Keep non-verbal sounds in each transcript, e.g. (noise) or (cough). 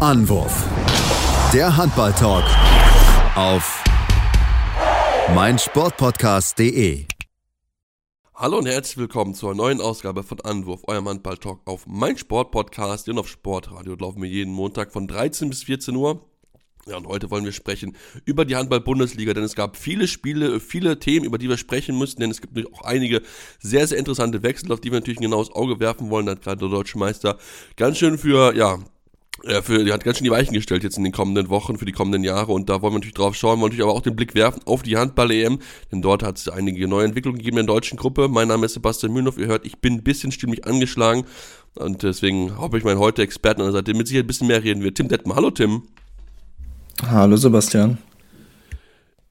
Anwurf. Der Handball-Talk auf meinsportpodcast.de. Hallo und herzlich willkommen zur neuen Ausgabe von Anwurf, eurem Handball-Talk auf meinsportpodcast und auf Sportradio. Laufen wir jeden Montag von 13 bis 14 Uhr. Ja, und heute wollen wir sprechen über die Handball-Bundesliga, denn es gab viele Spiele, viele Themen, über die wir sprechen müssen, denn es gibt natürlich auch einige sehr, sehr interessante Wechsel, auf die wir natürlich ein genaues Auge werfen wollen. Da hat gerade der Deutsche Meister ganz schön für, ja, ja, für, die hat ganz schön die Weichen gestellt jetzt in den kommenden Wochen, für die kommenden Jahre und da wollen wir natürlich drauf schauen, wollen natürlich aber auch den Blick werfen auf die Handball-EM, denn dort hat es einige neue Entwicklungen gegeben in der deutschen Gruppe. Mein Name ist Sebastian Mühlenhoff, ihr hört, ich bin ein bisschen stimmlich angeschlagen und deswegen hoffe ich meinen heute Experten an der Seite mit Sicherheit ein bisschen mehr reden wird. Tim Detmer, hallo Tim. Hallo Sebastian.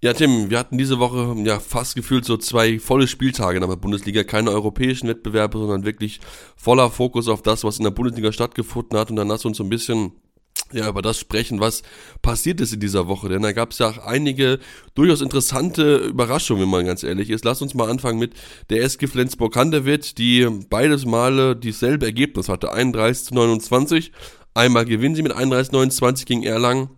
Ja, Tim, wir hatten diese Woche ja fast gefühlt so zwei volle Spieltage in der Bundesliga, keine europäischen Wettbewerbe, sondern wirklich voller Fokus auf das, was in der Bundesliga stattgefunden hat. Und dann lass uns so ein bisschen ja, über das sprechen, was passiert ist in dieser Woche. Denn da gab es ja auch einige durchaus interessante Überraschungen, wenn man ganz ehrlich ist. Lass uns mal anfangen mit der SG Flensburg-Handewitt, die beides Male dieselbe Ergebnis hatte, 31 zu 29. Einmal gewinnen sie mit 31 zu 29 gegen Erlangen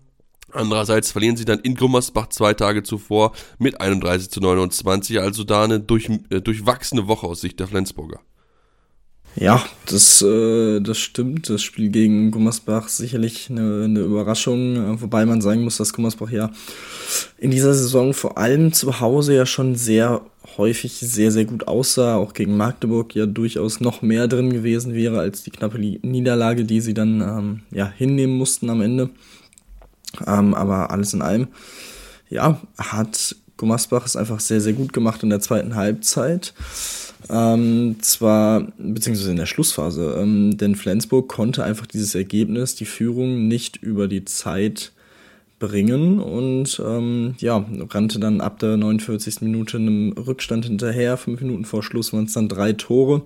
Andererseits verlieren sie dann in Gummersbach zwei Tage zuvor mit 31 zu 29, also da eine durch, äh, durchwachsene Woche aus Sicht der Flensburger. Ja, das, äh, das stimmt. Das Spiel gegen Gummersbach sicherlich eine, eine Überraschung, äh, wobei man sagen muss, dass Gummersbach ja in dieser Saison vor allem zu Hause ja schon sehr häufig sehr, sehr gut aussah, auch gegen Magdeburg ja durchaus noch mehr drin gewesen wäre als die knappe Niederlage, die sie dann ähm, ja, hinnehmen mussten am Ende. Ähm, aber alles in allem, ja, hat Gummersbach es einfach sehr, sehr gut gemacht in der zweiten Halbzeit. Ähm, zwar, beziehungsweise in der Schlussphase, ähm, denn Flensburg konnte einfach dieses Ergebnis, die Führung nicht über die Zeit bringen und ähm, ja, rannte dann ab der 49. Minute einem Rückstand hinterher. Fünf Minuten vor Schluss waren es dann drei Tore.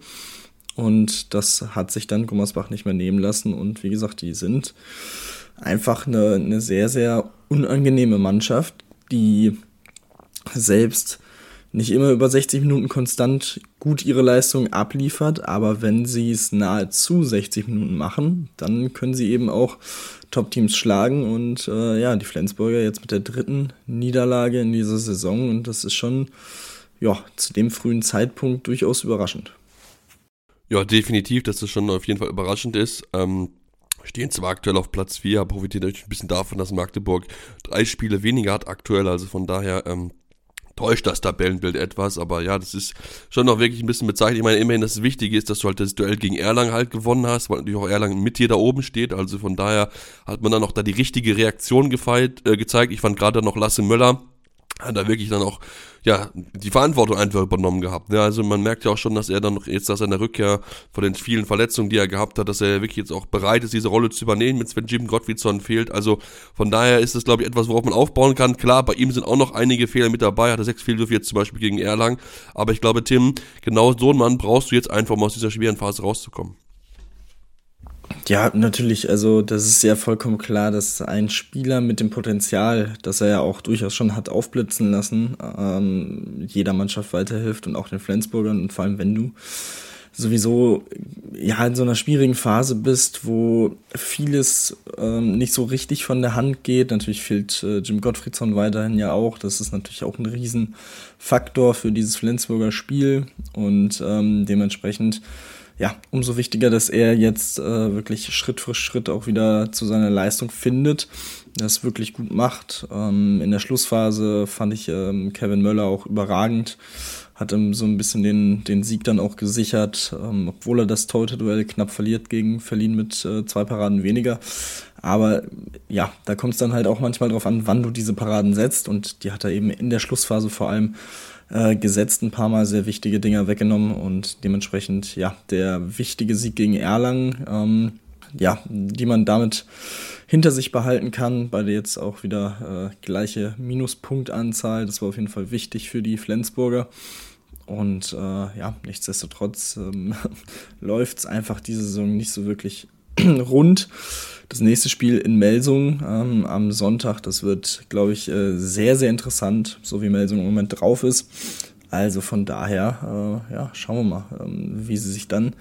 Und das hat sich dann Gummersbach nicht mehr nehmen lassen. Und wie gesagt, die sind einfach eine, eine sehr, sehr unangenehme Mannschaft, die selbst nicht immer über 60 Minuten konstant gut ihre Leistung abliefert, aber wenn sie es nahezu 60 Minuten machen, dann können sie eben auch Top-Teams schlagen und äh, ja, die Flensburger jetzt mit der dritten Niederlage in dieser Saison und das ist schon ja, zu dem frühen Zeitpunkt durchaus überraschend. Ja, definitiv, dass das schon auf jeden Fall überraschend ist. Ähm, stehen zwar aktuell auf Platz 4, aber profitieren natürlich ein bisschen davon, dass Magdeburg drei Spiele weniger hat aktuell. Also von daher ähm, täuscht das Tabellenbild etwas. Aber ja, das ist schon noch wirklich ein bisschen bezeichnet. Ich meine, immerhin, das Wichtige ist, dass du halt das Duell gegen Erlangen halt gewonnen hast, weil natürlich auch Erlangen mit dir da oben steht. Also von daher hat man dann auch da die richtige Reaktion gefeilt, äh, gezeigt. Ich fand gerade noch Lasse Möller hat er wirklich dann auch ja die Verantwortung einfach übernommen gehabt. Ja, also man merkt ja auch schon, dass er dann noch jetzt nach seiner Rückkehr von den vielen Verletzungen, die er gehabt hat, dass er wirklich jetzt auch bereit ist, diese Rolle zu übernehmen, jetzt wenn Jim Gottfriedson fehlt. Also von daher ist das, glaube ich, etwas, worauf man aufbauen kann. Klar, bei ihm sind auch noch einige Fehler mit dabei, hat er sechs Fehlwürfe jetzt zum Beispiel gegen Erlang. Aber ich glaube, Tim, genau so einen Mann brauchst du jetzt einfach, um aus dieser schweren Phase rauszukommen. Ja, natürlich. Also, das ist ja vollkommen klar, dass ein Spieler mit dem Potenzial, das er ja auch durchaus schon hat aufblitzen lassen, ähm, jeder Mannschaft weiterhilft und auch den Flensburgern und vor allem wenn du sowieso ja in so einer schwierigen Phase bist, wo vieles ähm, nicht so richtig von der Hand geht. Natürlich fehlt äh, Jim Gottfriedson weiterhin ja auch. Das ist natürlich auch ein Riesenfaktor für dieses Flensburger Spiel und ähm, dementsprechend ja, umso wichtiger, dass er jetzt äh, wirklich Schritt für Schritt auch wieder zu seiner Leistung findet, das wirklich gut macht. Ähm, in der Schlussphase fand ich ähm, Kevin Möller auch überragend, hat ihm so ein bisschen den, den Sieg dann auch gesichert, ähm, obwohl er das Torhüter-Duell knapp verliert gegen Verlien mit äh, zwei Paraden weniger. Aber ja, da kommt es dann halt auch manchmal drauf an, wann du diese Paraden setzt und die hat er eben in der Schlussphase vor allem äh, gesetzt, ein paar Mal sehr wichtige Dinger weggenommen und dementsprechend, ja, der wichtige Sieg gegen Erlangen, ähm, ja, die man damit hinter sich behalten kann. Beide jetzt auch wieder äh, gleiche Minuspunktanzahl. Das war auf jeden Fall wichtig für die Flensburger. Und äh, ja, nichtsdestotrotz ähm, (laughs) läuft es einfach diese Saison nicht so wirklich (clears throat) rund. Das nächste Spiel in Melsung ähm, am Sonntag, das wird, glaube ich, äh, sehr, sehr interessant, so wie Melsung im Moment drauf ist. Also von daher, äh, ja, schauen wir mal, ähm, wie sie sich dann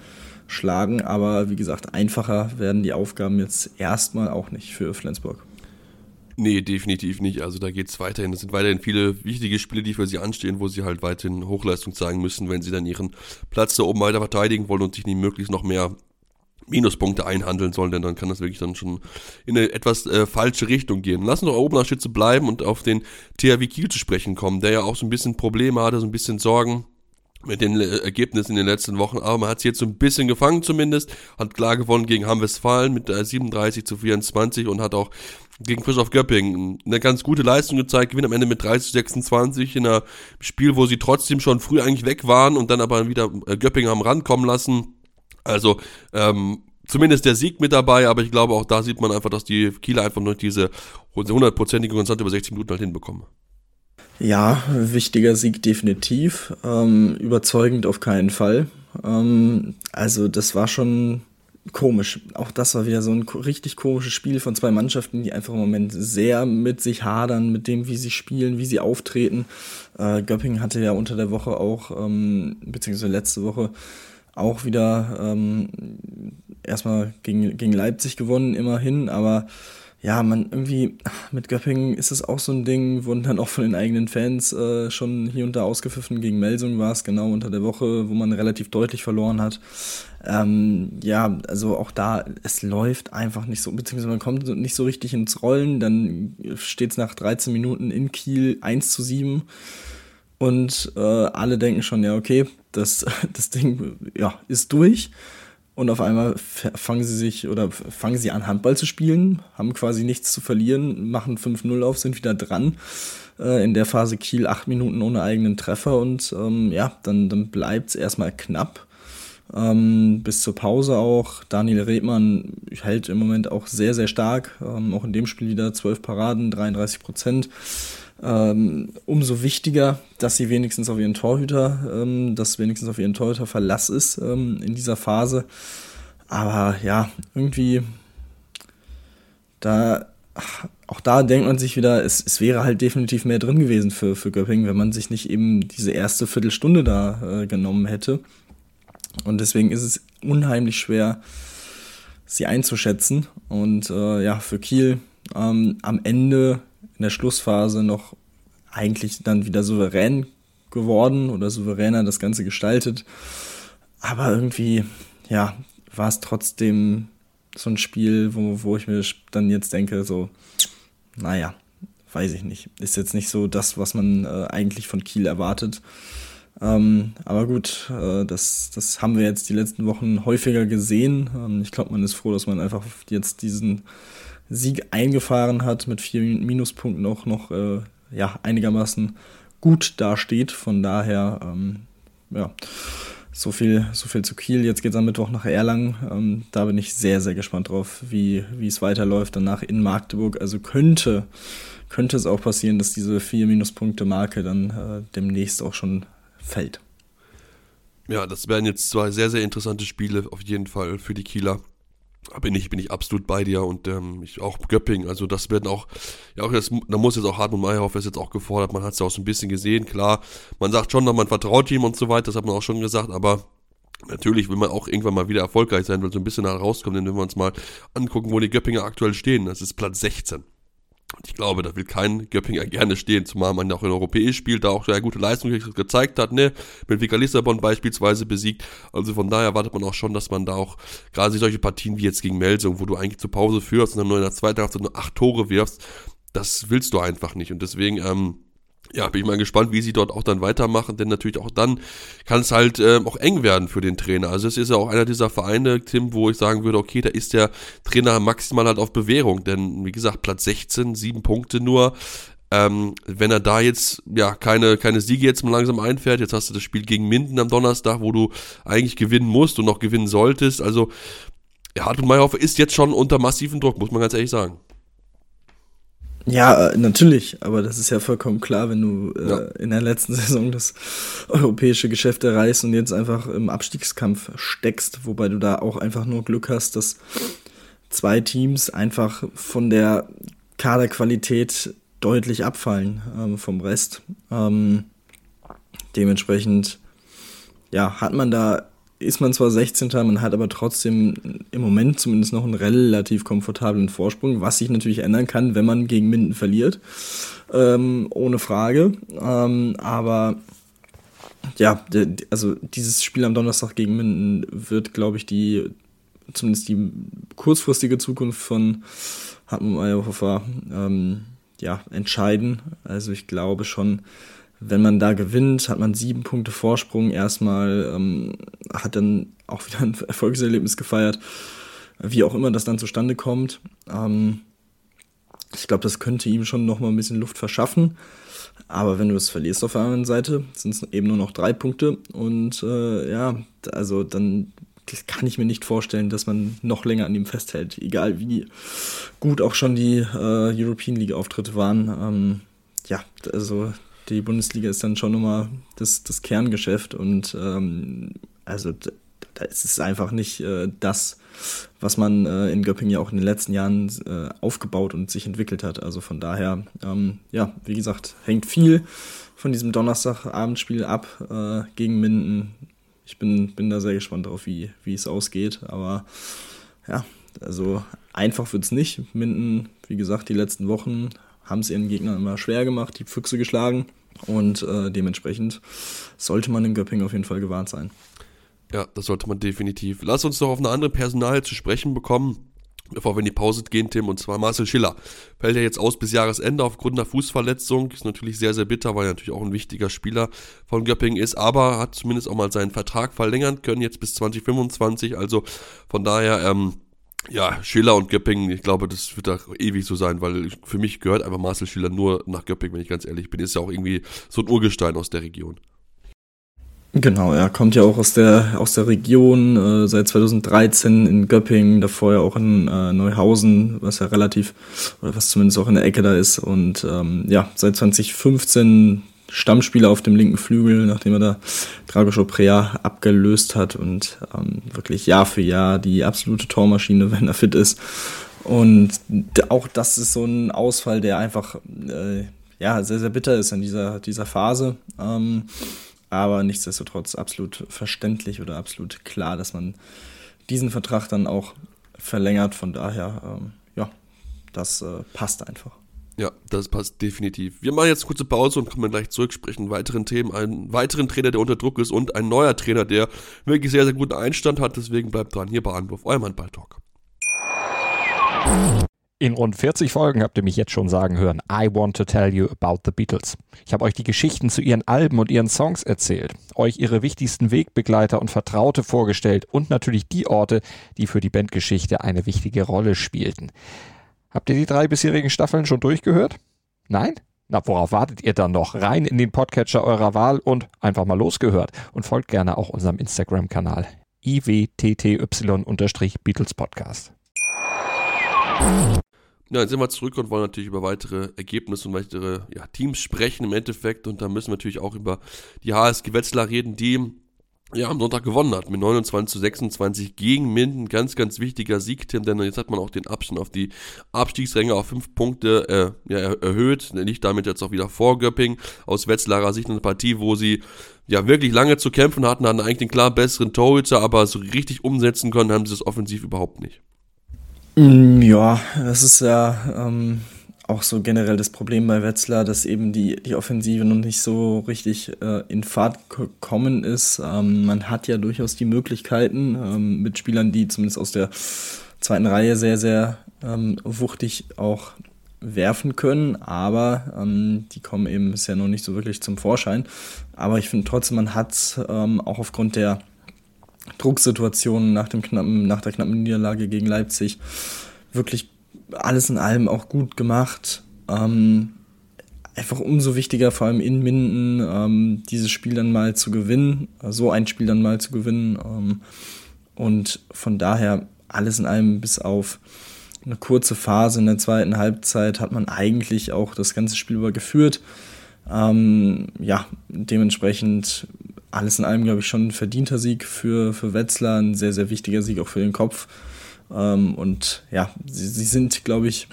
schlagen. Aber wie gesagt, einfacher werden die Aufgaben jetzt erstmal auch nicht für Flensburg. Nee, definitiv nicht. Also da geht es weiterhin. Es sind weiterhin viele wichtige Spiele, die für sie anstehen, wo sie halt weiterhin Hochleistung zeigen müssen, wenn sie dann ihren Platz da oben weiter verteidigen wollen und sich nicht möglichst noch mehr Minuspunkte einhandeln sollen, denn dann kann das wirklich dann schon in eine etwas äh, falsche Richtung gehen. Lass uns doch oben nach Schütze bleiben und auf den THW Kiel zu sprechen kommen, der ja auch so ein bisschen Probleme hatte, so ein bisschen Sorgen mit den äh, Ergebnissen in den letzten Wochen, aber man hat sie jetzt so ein bisschen gefangen zumindest, hat klar gewonnen gegen Hamm-Westfalen mit äh, 37 zu 24 und hat auch gegen Frischhoff Göppingen eine ganz gute Leistung gezeigt, gewinnt am Ende mit 30 zu 26 in einem Spiel, wo sie trotzdem schon früh eigentlich weg waren und dann aber wieder äh, Göppingen haben rankommen lassen. Also, ähm, zumindest der Sieg mit dabei, aber ich glaube auch da sieht man einfach, dass die Kieler einfach nur diese hundertprozentige Konstante über 60 Minuten halt hinbekommen. Ja, wichtiger Sieg definitiv. Ähm, überzeugend auf keinen Fall. Ähm, also das war schon komisch. Auch das war wieder so ein richtig komisches Spiel von zwei Mannschaften, die einfach im Moment sehr mit sich hadern, mit dem, wie sie spielen, wie sie auftreten. Äh, Göppingen hatte ja unter der Woche auch, ähm, beziehungsweise letzte Woche, auch wieder ähm, erstmal gegen, gegen Leipzig gewonnen, immerhin, aber ja, man irgendwie mit Göppingen ist es auch so ein Ding, wurden dann auch von den eigenen Fans äh, schon hier und da ausgepfiffen. Gegen Melsung war es genau unter der Woche, wo man relativ deutlich verloren hat. Ähm, ja, also auch da, es läuft einfach nicht so, beziehungsweise man kommt nicht so richtig ins Rollen. Dann steht es nach 13 Minuten in Kiel 1 zu 7 und äh, alle denken schon, ja, okay, das, (laughs) das Ding ja, ist durch. Und auf einmal fangen sie sich oder fangen sie an, Handball zu spielen, haben quasi nichts zu verlieren, machen 5-0 auf, sind wieder dran. Äh, in der Phase Kiel acht Minuten ohne eigenen Treffer und ähm, ja, dann, dann bleibt es erstmal knapp. Ähm, bis zur Pause auch. Daniel Redmann hält im Moment auch sehr, sehr stark. Ähm, auch in dem Spiel wieder 12 Paraden, 33 Prozent ähm, umso wichtiger, dass sie wenigstens auf ihren Torhüter, ähm, dass wenigstens auf ihren Torhüter Verlass ist ähm, in dieser Phase. Aber ja, irgendwie da, auch da denkt man sich wieder, es, es wäre halt definitiv mehr drin gewesen für, für Göppingen, wenn man sich nicht eben diese erste Viertelstunde da äh, genommen hätte. Und deswegen ist es unheimlich schwer, sie einzuschätzen. Und äh, ja, für Kiel ähm, am Ende in der Schlussphase noch eigentlich dann wieder souverän geworden oder souveräner das Ganze gestaltet. Aber irgendwie, ja, war es trotzdem so ein Spiel, wo, wo ich mir dann jetzt denke, so, naja, weiß ich nicht. Ist jetzt nicht so das, was man äh, eigentlich von Kiel erwartet. Ähm, aber gut, äh, das, das haben wir jetzt die letzten Wochen häufiger gesehen. Ähm, ich glaube, man ist froh, dass man einfach jetzt diesen Sieg eingefahren hat, mit vier Minuspunkten auch noch äh, ja, einigermaßen gut dasteht. Von daher, ähm, ja, so viel, so viel zu Kiel. Jetzt geht es am Mittwoch nach Erlangen. Ähm, da bin ich sehr, sehr gespannt drauf, wie, es weiterläuft. Danach in Magdeburg. Also könnte, könnte es auch passieren, dass diese vier Minuspunkte-Marke dann äh, demnächst auch schon fällt. Ja, das werden jetzt zwei sehr, sehr interessante Spiele auf jeden Fall für die Kieler bin ich, bin ich absolut bei dir und ähm, ich auch Göpping, also das werden auch, ja auch jetzt, da muss jetzt auch Hartmut Meyerhoff ist jetzt auch gefordert, man hat es ja auch so ein bisschen gesehen, klar, man sagt schon, man vertraut ihm und so weiter, das hat man auch schon gesagt, aber Natürlich will man auch irgendwann mal wieder erfolgreich sein, weil so ein bisschen herauskommt, denn wenn wir uns mal angucken, wo die Göppinger aktuell stehen, das ist Platz 16. Und ich glaube, da will kein Göppinger gerne stehen, zumal man auch in Europäisch spielt, da auch sehr gute Leistung gezeigt hat, ne? Mit Vika Lissabon beispielsweise besiegt. Also von daher erwartet man auch schon, dass man da auch gerade solche Partien wie jetzt gegen Melsung, wo du eigentlich zur Pause führst und dann nur in der zweiten Halbzeit nur acht Tore wirfst, das willst du einfach nicht. Und deswegen, ähm, ja, bin ich mal gespannt, wie sie dort auch dann weitermachen, denn natürlich auch dann kann es halt äh, auch eng werden für den Trainer. Also es ist ja auch einer dieser Vereine, Tim, wo ich sagen würde, okay, da ist der Trainer maximal halt auf Bewährung, denn wie gesagt, Platz 16, sieben Punkte nur. Ähm, wenn er da jetzt ja keine, keine Siege jetzt mal langsam einfährt, jetzt hast du das Spiel gegen Minden am Donnerstag, wo du eigentlich gewinnen musst und noch gewinnen solltest. Also Hartmut Meyerhofer ist jetzt schon unter massiven Druck, muss man ganz ehrlich sagen. Ja, äh, natürlich, aber das ist ja vollkommen klar, wenn du äh, ja. in der letzten (laughs) Saison das europäische Geschäft erreichst und jetzt einfach im Abstiegskampf steckst, wobei du da auch einfach nur Glück hast, dass zwei Teams einfach von der Kaderqualität deutlich abfallen ähm, vom Rest. Ähm, dementsprechend, ja, hat man da ist man zwar 16. Man hat aber trotzdem im Moment zumindest noch einen relativ komfortablen Vorsprung, was sich natürlich ändern kann, wenn man gegen Minden verliert. Ähm, ohne Frage. Ähm, aber ja, also dieses Spiel am Donnerstag gegen Minden wird, glaube ich, die zumindest die kurzfristige Zukunft von Hartmut Meyerhofer ähm, ja, entscheiden. Also ich glaube schon, wenn man da gewinnt, hat man sieben Punkte Vorsprung erstmal, ähm, hat dann auch wieder ein (laughs) Erfolgserlebnis gefeiert, wie auch immer das dann zustande kommt. Ähm, ich glaube, das könnte ihm schon nochmal ein bisschen Luft verschaffen. Aber wenn du es verlierst auf der anderen Seite, sind es eben nur noch drei Punkte. Und äh, ja, also dann kann ich mir nicht vorstellen, dass man noch länger an ihm festhält. Egal wie gut auch schon die äh, European League-Auftritte waren. Ähm, ja, also die Bundesliga ist dann schon nochmal das, das Kerngeschäft und ähm, also da ist es einfach nicht äh, das, was man äh, in Göppingen ja auch in den letzten Jahren äh, aufgebaut und sich entwickelt hat. Also von daher, ähm, ja, wie gesagt, hängt viel von diesem Donnerstagabendspiel ab äh, gegen Minden. Ich bin, bin da sehr gespannt drauf, wie, wie es ausgeht. Aber ja, also einfach wird es nicht. Minden, wie gesagt, die letzten Wochen haben es ihren Gegnern immer schwer gemacht, die Füchse geschlagen und äh, dementsprechend sollte man in Göppingen auf jeden Fall gewarnt sein. Ja, das sollte man definitiv. Lass uns doch auf eine andere Personal zu sprechen bekommen, bevor wir in die Pause gehen, Tim, und zwar Marcel Schiller. Fällt ja jetzt aus bis Jahresende aufgrund einer Fußverletzung. Ist natürlich sehr, sehr bitter, weil er natürlich auch ein wichtiger Spieler von Göppingen ist, aber hat zumindest auch mal seinen Vertrag verlängern können, jetzt bis 2025. Also von daher, ähm, ja, Schiller und Göppingen, ich glaube, das wird da ewig so sein, weil für mich gehört einfach Marcel Schiller nur nach Göppingen, wenn ich ganz ehrlich bin. Ist ja auch irgendwie so ein Urgestein aus der Region. Genau, er kommt ja auch aus der, aus der Region, äh, seit 2013 in Göppingen, davor ja auch in äh, Neuhausen, was ja relativ, oder was zumindest auch in der Ecke da ist. Und ähm, ja, seit 2015 Stammspieler auf dem linken Flügel, nachdem er da Dragos Oprea abgelöst hat und ähm, wirklich Jahr für Jahr die absolute Tormaschine, (laughs) wenn er fit ist. Und auch das ist so ein Ausfall, der einfach äh, ja, sehr, sehr bitter ist in dieser, dieser Phase. Ähm, aber nichtsdestotrotz absolut verständlich oder absolut klar, dass man diesen Vertrag dann auch verlängert. Von daher, ähm, ja, das äh, passt einfach. Ja, das passt definitiv. Wir machen jetzt kurze Pause und kommen gleich zurück, sprechen weiteren Themen, einen weiteren Trainer, der unter Druck ist und ein neuer Trainer, der wirklich sehr, sehr guten Einstand hat. Deswegen bleibt dran hier bei Anwurf, euer Handball-Talk. In rund 40 Folgen habt ihr mich jetzt schon sagen hören, I want to tell you about the Beatles. Ich habe euch die Geschichten zu ihren Alben und ihren Songs erzählt, euch ihre wichtigsten Wegbegleiter und Vertraute vorgestellt und natürlich die Orte, die für die Bandgeschichte eine wichtige Rolle spielten. Habt ihr die drei bisherigen Staffeln schon durchgehört? Nein? Na, worauf wartet ihr dann noch? Rein in den Podcatcher eurer Wahl und einfach mal losgehört. Und folgt gerne auch unserem Instagram-Kanal iwtty-Beatles Podcast. Ja, dann sind wir zurück und wollen natürlich über weitere Ergebnisse und weitere ja, Teams sprechen im Endeffekt. Und da müssen wir natürlich auch über die HSG Wetzlar reden, die ja, am Sonntag gewonnen hat mit 29 zu 26 gegen Minden. Ganz, ganz wichtiger Sieg, Tim, denn jetzt hat man auch den Abstand auf die Abstiegsränge auf fünf Punkte äh, ja, erhöht. Liegt damit jetzt auch wieder vor Göpping. Aus Wetzlarer Sicht eine Partie, wo sie ja wirklich lange zu kämpfen hatten, hatten eigentlich den klar besseren Torhüter, aber so richtig umsetzen können haben sie es offensiv überhaupt nicht. Mm, ja, das ist ja ähm, auch so generell das Problem bei Wetzlar, dass eben die, die Offensive noch nicht so richtig äh, in Fahrt gekommen ist. Ähm, man hat ja durchaus die Möglichkeiten ähm, mit Spielern, die zumindest aus der zweiten Reihe sehr, sehr ähm, wuchtig auch werfen können, aber ähm, die kommen eben bisher noch nicht so wirklich zum Vorschein. Aber ich finde trotzdem, man hat ähm, auch aufgrund der Drucksituation nach, dem knappen, nach der knappen Niederlage gegen Leipzig wirklich alles in allem auch gut gemacht. Ähm, einfach umso wichtiger, vor allem in Minden, ähm, dieses Spiel dann mal zu gewinnen, so ein Spiel dann mal zu gewinnen. Ähm, und von daher alles in allem bis auf eine kurze Phase in der zweiten Halbzeit hat man eigentlich auch das ganze Spiel über geführt. Ähm, ja, dementsprechend alles in allem, glaube ich, schon ein verdienter Sieg für, für Wetzlar, ein sehr, sehr wichtiger Sieg auch für den Kopf. Ähm, und ja, sie, sie sind, glaube ich,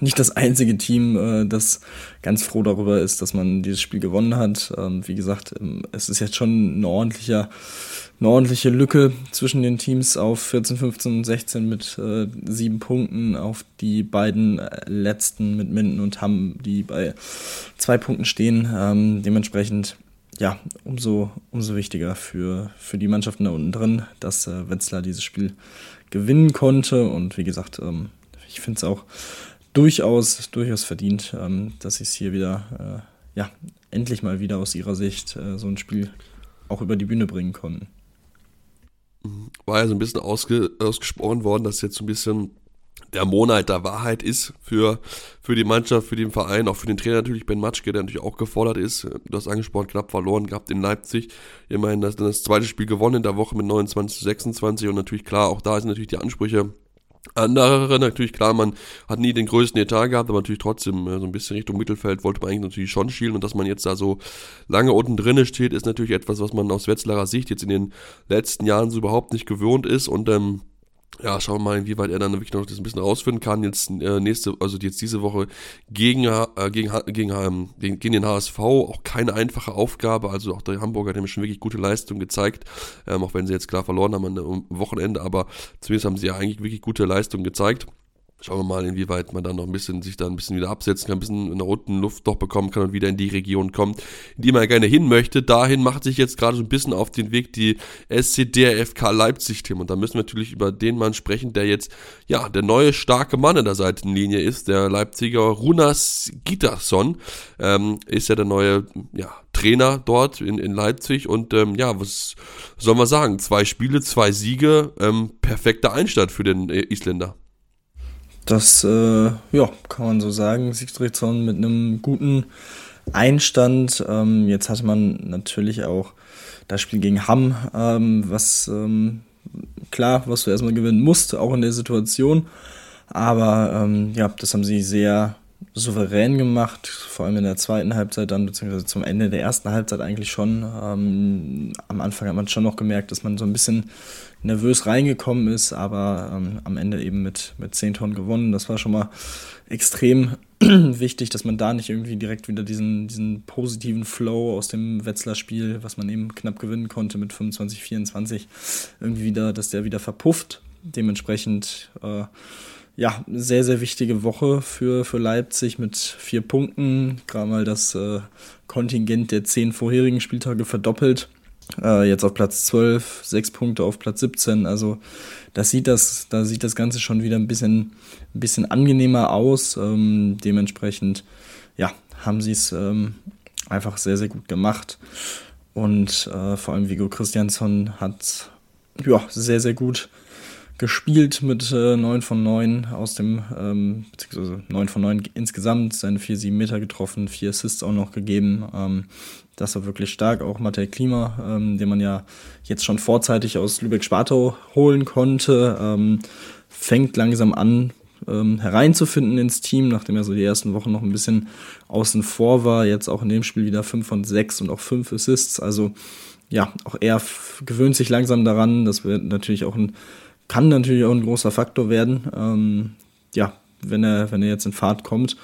nicht das einzige Team, äh, das ganz froh darüber ist, dass man dieses Spiel gewonnen hat. Ähm, wie gesagt, ähm, es ist jetzt schon ein ordentlicher, eine ordentliche Lücke zwischen den Teams auf 14, 15 und 16 mit äh, sieben Punkten auf die beiden äh, letzten mit Minden und Hamm, die bei zwei Punkten stehen. Ähm, dementsprechend ja, umso, umso wichtiger für, für die Mannschaften da unten drin, dass äh, Wetzlar dieses Spiel gewinnen konnte. Und wie gesagt, ähm, ich finde es auch durchaus, durchaus verdient, ähm, dass sie es hier wieder, äh, ja, endlich mal wieder aus ihrer Sicht äh, so ein Spiel auch über die Bühne bringen konnten. War ja so ein bisschen ausge, ausgesprochen worden, dass jetzt so ein bisschen der Monat der Wahrheit ist für, für die Mannschaft, für den Verein, auch für den Trainer natürlich, Ben Matschke, der natürlich auch gefordert ist. Du hast angesprochen, knapp verloren gehabt in Leipzig. Immerhin das, das zweite Spiel gewonnen in der Woche mit 29 zu 26 und natürlich klar, auch da sind natürlich die Ansprüche andere natürlich, klar, man hat nie den größten Etat gehabt, aber natürlich trotzdem äh, so ein bisschen Richtung Mittelfeld wollte man eigentlich natürlich schon schielen und dass man jetzt da so lange unten drinne steht, ist natürlich etwas, was man aus Wetzlarer Sicht jetzt in den letzten Jahren so überhaupt nicht gewohnt ist und ähm, ja, schauen wir mal, inwieweit er dann wirklich noch das ein bisschen rausfinden kann. Jetzt äh, nächste, also jetzt diese Woche gegen, äh, gegen, gegen, ähm, gegen, gegen den HSV, auch keine einfache Aufgabe. Also auch der Hamburger hat schon wirklich gute Leistung gezeigt, ähm, auch wenn sie jetzt klar verloren haben am Wochenende, aber zumindest haben sie ja eigentlich wirklich gute Leistung gezeigt. Schauen wir mal, inwieweit man dann noch ein bisschen sich da ein bisschen wieder absetzen kann, ein bisschen nach unten Luft doch bekommen kann und wieder in die Region kommt, in die man gerne hin möchte. Dahin macht sich jetzt gerade so ein bisschen auf den Weg die SCDRFK Leipzig-Team. Und da müssen wir natürlich über den Mann sprechen, der jetzt, ja, der neue starke Mann in der Seitenlinie ist, der Leipziger Runas Gitason, ähm, ist ja der neue, ja, Trainer dort in, in Leipzig und ähm, ja, was soll man sagen? Zwei Spiele, zwei Siege, ähm, perfekter Einstand für den äh, Isländer. Das, äh, ja, kann man so sagen. Sigtfriedson mit einem guten Einstand. Ähm, jetzt hatte man natürlich auch das Spiel gegen Hamm, ähm, was ähm, klar, was du erstmal gewinnen musst, auch in der Situation. Aber ähm, ja, das haben sie sehr souverän gemacht, vor allem in der zweiten Halbzeit dann, beziehungsweise zum Ende der ersten Halbzeit eigentlich schon. Ähm, am Anfang hat man schon noch gemerkt, dass man so ein bisschen nervös reingekommen ist, aber ähm, am Ende eben mit, mit 10 Tonnen gewonnen. Das war schon mal extrem (clears throat) wichtig, dass man da nicht irgendwie direkt wieder diesen, diesen positiven Flow aus dem Wetzlar-Spiel, was man eben knapp gewinnen konnte mit 25, 24, irgendwie wieder, dass der wieder verpufft. Dementsprechend äh, ja, sehr, sehr wichtige Woche für, für Leipzig mit vier Punkten. Gerade mal das äh, Kontingent der zehn vorherigen Spieltage verdoppelt. Äh, jetzt auf Platz 12, sechs Punkte auf Platz 17. Also das sieht das, da sieht das Ganze schon wieder ein bisschen, ein bisschen angenehmer aus. Ähm, dementsprechend, ja, haben sie es ähm, einfach sehr, sehr gut gemacht. Und äh, vor allem Vigo Christiansson hat ja, sehr, sehr gut gespielt mit äh, 9 von 9 aus dem, ähm, beziehungsweise 9 von 9 insgesamt, seine 4, 7 Meter getroffen, 4 Assists auch noch gegeben. Ähm, das war wirklich stark. Auch Matej Klima, ähm, den man ja jetzt schon vorzeitig aus Lübeck-Spartau holen konnte, ähm, fängt langsam an, ähm, hereinzufinden ins Team, nachdem er so die ersten Wochen noch ein bisschen außen vor war. Jetzt auch in dem Spiel wieder 5 von 6 und auch 5 Assists. Also ja, auch er gewöhnt sich langsam daran. Das wird natürlich auch ein kann natürlich auch ein großer Faktor werden, ähm, ja, wenn er, wenn er jetzt in Fahrt kommt.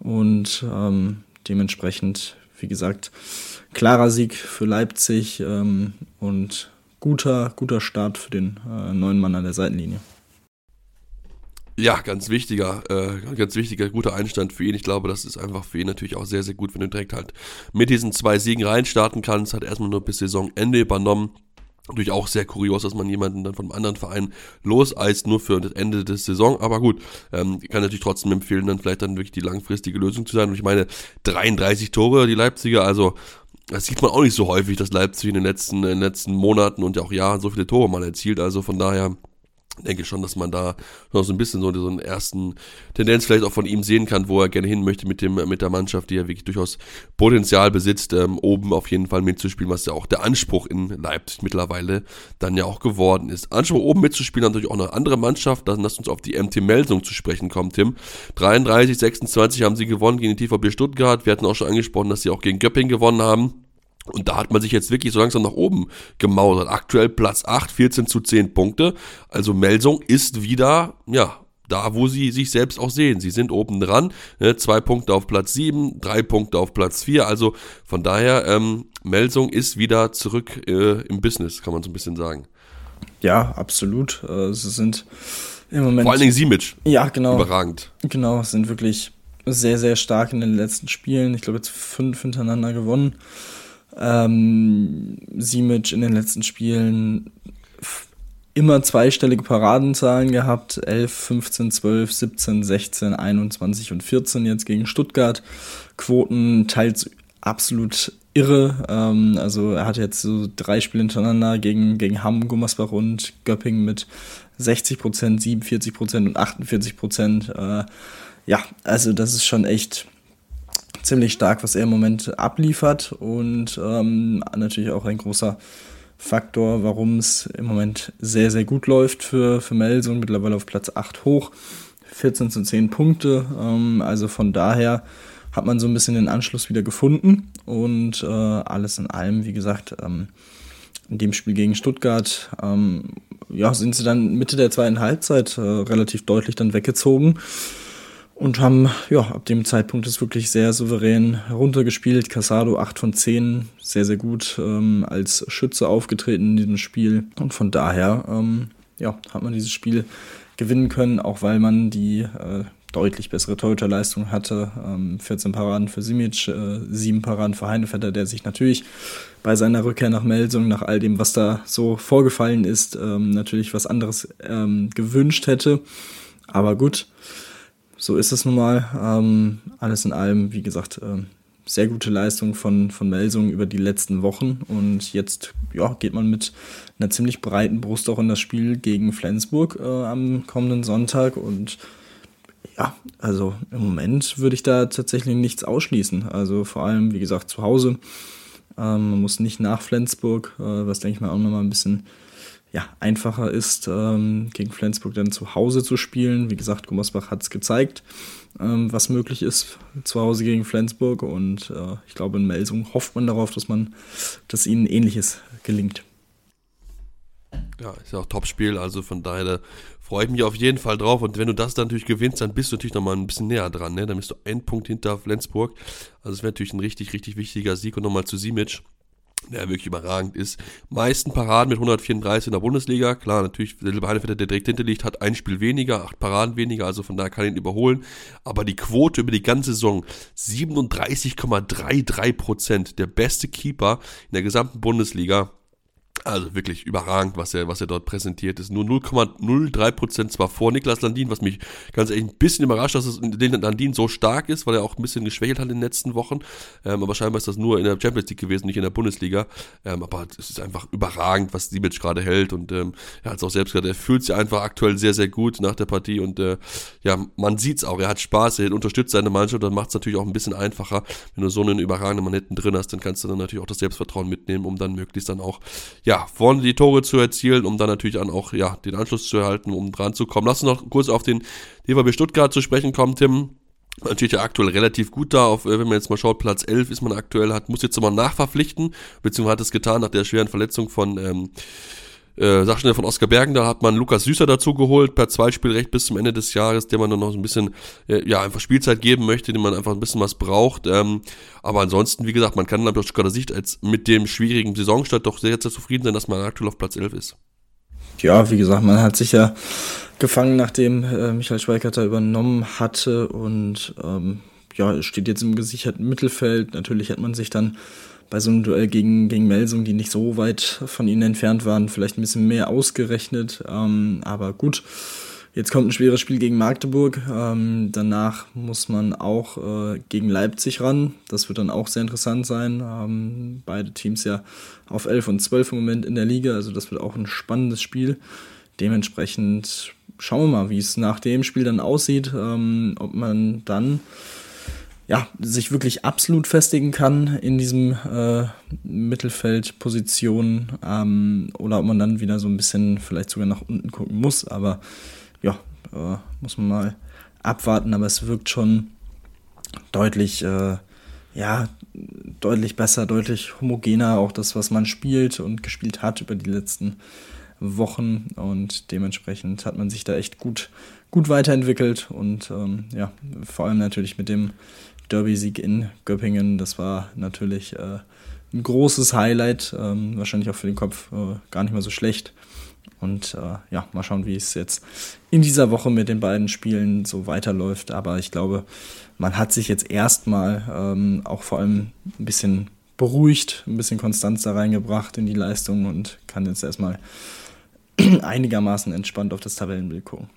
Und ähm, dementsprechend, wie gesagt, klarer Sieg für Leipzig ähm, und guter, guter Start für den äh, neuen Mann an der Seitenlinie. Ja, ganz wichtiger, äh, ganz wichtiger, guter Einstand für ihn. Ich glaube, das ist einfach für ihn natürlich auch sehr, sehr gut, wenn du direkt halt mit diesen zwei Siegen reinstarten kannst. Hat erstmal nur bis Saisonende übernommen. Natürlich auch sehr kurios, dass man jemanden dann von einem anderen Verein loseist, nur für das Ende der Saison. Aber gut, ähm, kann natürlich trotzdem empfehlen, dann vielleicht dann wirklich die langfristige Lösung zu sein. Und ich meine, 33 Tore, die Leipziger, also das sieht man auch nicht so häufig, dass Leipzig in den letzten, in den letzten Monaten und ja auch Jahren so viele Tore mal erzielt. Also von daher denke schon, dass man da noch so ein bisschen so, so einen ersten Tendenz vielleicht auch von ihm sehen kann, wo er gerne hin möchte mit dem mit der Mannschaft, die ja wirklich durchaus Potenzial besitzt, ähm, oben auf jeden Fall mitzuspielen, was ja auch der Anspruch in Leipzig mittlerweile dann ja auch geworden ist. Anspruch oben mitzuspielen natürlich auch eine andere Mannschaft, dann lasst uns auf die MT Melsung zu sprechen kommen, Tim. 33, 26 haben sie gewonnen gegen die TVB Stuttgart. Wir hatten auch schon angesprochen, dass sie auch gegen Göpping gewonnen haben. Und da hat man sich jetzt wirklich so langsam nach oben gemausert. Aktuell Platz 8, 14 zu 10 Punkte. Also Melsung ist wieder, ja, da, wo sie sich selbst auch sehen. Sie sind oben dran, ne? zwei Punkte auf Platz 7, drei Punkte auf Platz 4. Also von daher, ähm, Melsung ist wieder zurück äh, im Business, kann man so ein bisschen sagen. Ja, absolut. Äh, sie sind im Moment. Vor allen Dingen Simic. Ja, genau. Überragend. Genau, sind wirklich sehr, sehr stark in den letzten Spielen. Ich glaube, jetzt fünf hintereinander gewonnen. Ähm, Simic in den letzten Spielen immer zweistellige Paradenzahlen gehabt. 11, 15, 12, 17, 16, 21 und 14 jetzt gegen Stuttgart. Quoten teils absolut irre. Ähm, also er hat jetzt so drei Spiele hintereinander gegen, gegen Hamm, Gummersbach und Göppingen mit 60 Prozent, 47 Prozent und 48 Prozent. Äh, ja, also das ist schon echt ziemlich stark, was er im Moment abliefert und ähm, natürlich auch ein großer Faktor, warum es im Moment sehr, sehr gut läuft für, für Melsung, mittlerweile auf Platz 8 hoch, 14 zu 10 Punkte, ähm, also von daher hat man so ein bisschen den Anschluss wieder gefunden und äh, alles in allem, wie gesagt, ähm, in dem Spiel gegen Stuttgart, ähm, ja, sind sie dann Mitte der zweiten Halbzeit äh, relativ deutlich dann weggezogen und haben ja ab dem Zeitpunkt ist wirklich sehr souverän runtergespielt. Casado 8 von 10, sehr, sehr gut ähm, als Schütze aufgetreten in diesem Spiel. Und von daher ähm, ja, hat man dieses Spiel gewinnen können, auch weil man die äh, deutlich bessere Torhüterleistung hatte. Ähm, 14 Paraden für Simic, äh, 7 Paraden für Heinevetter, der sich natürlich bei seiner Rückkehr nach Melsung, nach all dem, was da so vorgefallen ist, ähm, natürlich was anderes ähm, gewünscht hätte. Aber gut, so ist es nun mal. Ähm, alles in allem, wie gesagt, äh, sehr gute Leistung von, von Melsung über die letzten Wochen. Und jetzt ja, geht man mit einer ziemlich breiten Brust auch in das Spiel gegen Flensburg äh, am kommenden Sonntag. Und ja, also im Moment würde ich da tatsächlich nichts ausschließen. Also vor allem, wie gesagt, zu Hause. Ähm, man muss nicht nach Flensburg, äh, was denke ich mal auch nochmal ein bisschen ja, einfacher ist, ähm, gegen Flensburg dann zu Hause zu spielen. Wie gesagt, Gummersbach hat es gezeigt, ähm, was möglich ist zu Hause gegen Flensburg. Und äh, ich glaube, in Melsung hofft man darauf, dass man, dass ihnen ähnliches gelingt. Ja, ist ja auch Topspiel, also von daher freue ich mich auf jeden Fall drauf. Und wenn du das dann natürlich gewinnst, dann bist du natürlich nochmal ein bisschen näher dran. Ne? Dann bist du ein Punkt hinter Flensburg. Also es wäre natürlich ein richtig, richtig wichtiger Sieg. Und nochmal zu Simic der wirklich überragend ist. Meisten Paraden mit 134 in der Bundesliga. Klar, natürlich, der Heinevetter, der direkt hinter liegt, hat ein Spiel weniger, acht Paraden weniger, also von daher kann ihn überholen. Aber die Quote über die ganze Saison, 37,33 Prozent, der beste Keeper in der gesamten Bundesliga. Also wirklich überragend, was er, was er dort präsentiert ist. Nur 0,03% zwar vor Niklas Landin, was mich ganz ehrlich ein bisschen überrascht, dass es den Landin so stark ist, weil er auch ein bisschen geschwächelt hat in den letzten Wochen. Ähm, aber scheinbar ist das nur in der Champions League gewesen, nicht in der Bundesliga. Ähm, aber es ist einfach überragend, was Siebic gerade hält. Und ähm, er hat es auch selbst gesagt, er fühlt sich einfach aktuell sehr, sehr gut nach der Partie. Und äh, ja, man sieht es auch, er hat Spaß, er unterstützt seine Mannschaft, dann macht es natürlich auch ein bisschen einfacher. Wenn du so einen überragenden Mann hinten drin hast, dann kannst du dann natürlich auch das Selbstvertrauen mitnehmen, um dann möglichst dann auch ja, ja, vorne die Tore zu erzielen, um dann natürlich dann auch ja, den Anschluss zu erhalten, um dran zu kommen. Lass uns noch kurz auf den DVB Stuttgart zu sprechen kommen, Tim. Steht ja aktuell relativ gut da, auf, wenn man jetzt mal schaut, Platz 11 ist man aktuell, hat, muss jetzt nochmal nachverpflichten, beziehungsweise hat es getan nach der schweren Verletzung von ähm, äh, Sachschnell von Oskar Bergen, da hat man Lukas Süßer dazu geholt, per Zweitspielrecht bis zum Ende des Jahres, der man dann noch ein bisschen, äh, ja, einfach Spielzeit geben möchte, dem man einfach ein bisschen was braucht. Ähm, aber ansonsten, wie gesagt, man kann aus Stuttgarter Sicht als mit dem schwierigen Saisonstart doch sehr, sehr zufrieden sein, dass man aktuell auf Platz 11 ist. Ja, wie gesagt, man hat sich ja gefangen, nachdem äh, Michael Schweikert übernommen hatte und ähm, ja, steht jetzt im gesicherten Mittelfeld. Natürlich hat man sich dann bei so einem Duell gegen, gegen Melsung, die nicht so weit von ihnen entfernt waren, vielleicht ein bisschen mehr ausgerechnet. Ähm, aber gut, jetzt kommt ein schweres Spiel gegen Magdeburg. Ähm, danach muss man auch äh, gegen Leipzig ran. Das wird dann auch sehr interessant sein. Ähm, beide Teams ja auf 11 und 12 im Moment in der Liga. Also das wird auch ein spannendes Spiel. Dementsprechend schauen wir mal, wie es nach dem Spiel dann aussieht. Ähm, ob man dann ja, sich wirklich absolut festigen kann in diesem äh, Mittelfeldposition ähm, oder ob man dann wieder so ein bisschen vielleicht sogar nach unten gucken muss. Aber ja, äh, muss man mal abwarten. Aber es wirkt schon deutlich, äh, ja, deutlich besser, deutlich homogener, auch das, was man spielt und gespielt hat über die letzten Wochen und dementsprechend hat man sich da echt gut, gut weiterentwickelt und ähm, ja, vor allem natürlich mit dem Derby-Sieg in Göppingen, das war natürlich äh, ein großes Highlight, ähm, wahrscheinlich auch für den Kopf äh, gar nicht mal so schlecht. Und äh, ja, mal schauen, wie es jetzt in dieser Woche mit den beiden Spielen so weiterläuft. Aber ich glaube, man hat sich jetzt erstmal ähm, auch vor allem ein bisschen beruhigt, ein bisschen Konstanz da reingebracht in die Leistung und kann jetzt erstmal (clears throat) einigermaßen entspannt auf das Tabellenbild gucken.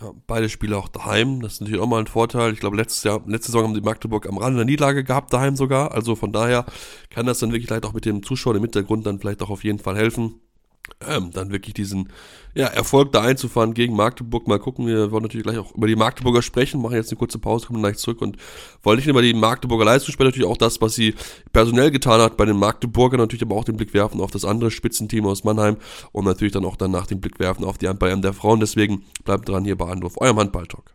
Ja, beide Spiele auch daheim, das ist natürlich auch mal ein Vorteil. Ich glaube, letztes Jahr, letzte Saison haben die Magdeburg am Rande der Niederlage gehabt, daheim sogar. Also von daher kann das dann wirklich vielleicht auch mit dem Zuschauer im Hintergrund dann vielleicht auch auf jeden Fall helfen ähm, dann wirklich diesen ja, Erfolg da einzufahren gegen Magdeburg. Mal gucken, wir wollen natürlich gleich auch über die Magdeburger sprechen, machen jetzt eine kurze Pause, kommen gleich zurück und wollen nicht nur über die Magdeburger Leistung sprechen, natürlich auch das, was sie personell getan hat bei den Magdeburgern, natürlich aber auch den Blick werfen auf das andere Spitzenteam aus Mannheim und natürlich dann auch danach den Blick werfen auf die Handball der Frauen. Deswegen bleibt dran hier bei Anruf, eurem Handballtalk.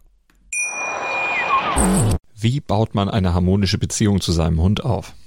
Wie baut man eine harmonische Beziehung zu seinem Hund auf?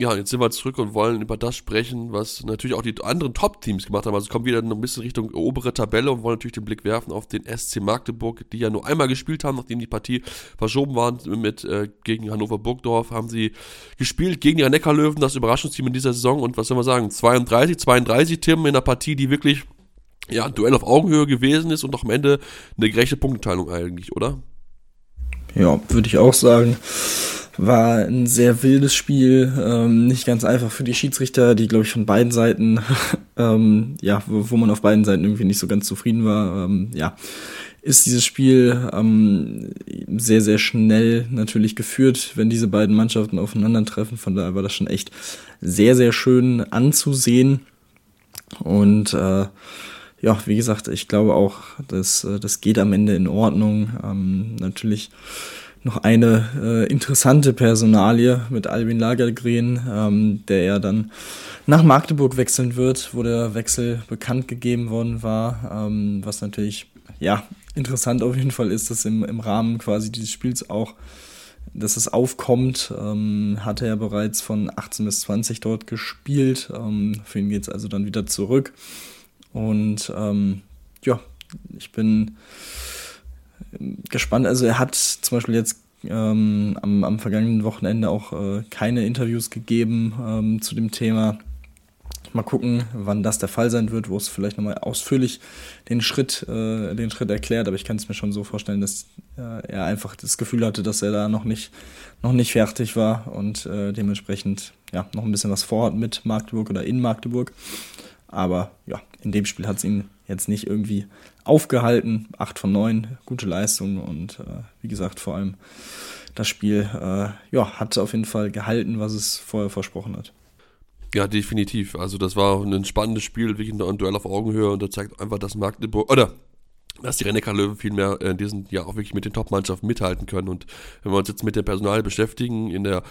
Ja, jetzt sind wir zurück und wollen über das sprechen, was natürlich auch die anderen Top-Teams gemacht haben. Also kommt wieder ein bisschen Richtung obere Tabelle und wollen natürlich den Blick werfen auf den SC Magdeburg, die ja nur einmal gespielt haben, nachdem die Partie verschoben war mit äh, gegen Hannover Burgdorf, haben sie gespielt gegen die Rhein-Neckar-Löwen, das Überraschungsteam in dieser Saison und was soll man sagen, 32, 32 Tim in einer Partie, die wirklich ja, ein Duell auf Augenhöhe gewesen ist und auch am Ende eine gerechte Punkteteilung eigentlich, oder? Ja, würde ich auch sagen. War ein sehr wildes Spiel, ähm, nicht ganz einfach für die Schiedsrichter, die, glaube ich, von beiden Seiten, (laughs) ähm, ja, wo, wo, man auf beiden Seiten irgendwie nicht so ganz zufrieden war. Ähm, ja, ist dieses Spiel ähm, sehr, sehr schnell natürlich geführt, wenn diese beiden Mannschaften aufeinandertreffen. Von daher war das schon echt sehr, sehr schön anzusehen. Und äh, ja, wie gesagt, ich glaube auch, dass äh, das geht am Ende in Ordnung. Ähm, natürlich noch eine äh, interessante Personalie mit Albin Lagergren, ähm, der ja dann nach Magdeburg wechseln wird, wo der Wechsel bekannt gegeben worden war, ähm, was natürlich ja interessant auf jeden Fall ist, dass im, im Rahmen quasi dieses Spiels auch dass es aufkommt, ähm, hatte er bereits von 18 bis 20 dort gespielt. Ähm, für ihn geht es also dann wieder zurück. Und ähm, ja, ich bin gespannt. Also er hat zum Beispiel jetzt ähm, am, am, vergangenen Wochenende auch äh, keine Interviews gegeben ähm, zu dem Thema. Mal gucken, wann das der Fall sein wird, wo es vielleicht nochmal ausführlich den Schritt, äh, den Schritt erklärt. Aber ich kann es mir schon so vorstellen, dass äh, er einfach das Gefühl hatte, dass er da noch nicht, noch nicht fertig war und äh, dementsprechend ja, noch ein bisschen was vorhat mit Magdeburg oder in Magdeburg. Aber ja, in dem Spiel hat es ihn jetzt nicht irgendwie aufgehalten. 8 von 9, gute Leistung und äh, wie gesagt, vor allem das Spiel äh, ja, hat auf jeden Fall gehalten, was es vorher versprochen hat. Ja, definitiv. Also das war ein spannendes Spiel, wirklich ein Duell auf Augenhöhe und da zeigt einfach, dass Magdeburg, oder dass die rennecker Löwen vielmehr in diesem Jahr auch wirklich mit den Top-Mannschaften mithalten können. Und wenn wir uns jetzt mit dem Personal beschäftigen, in der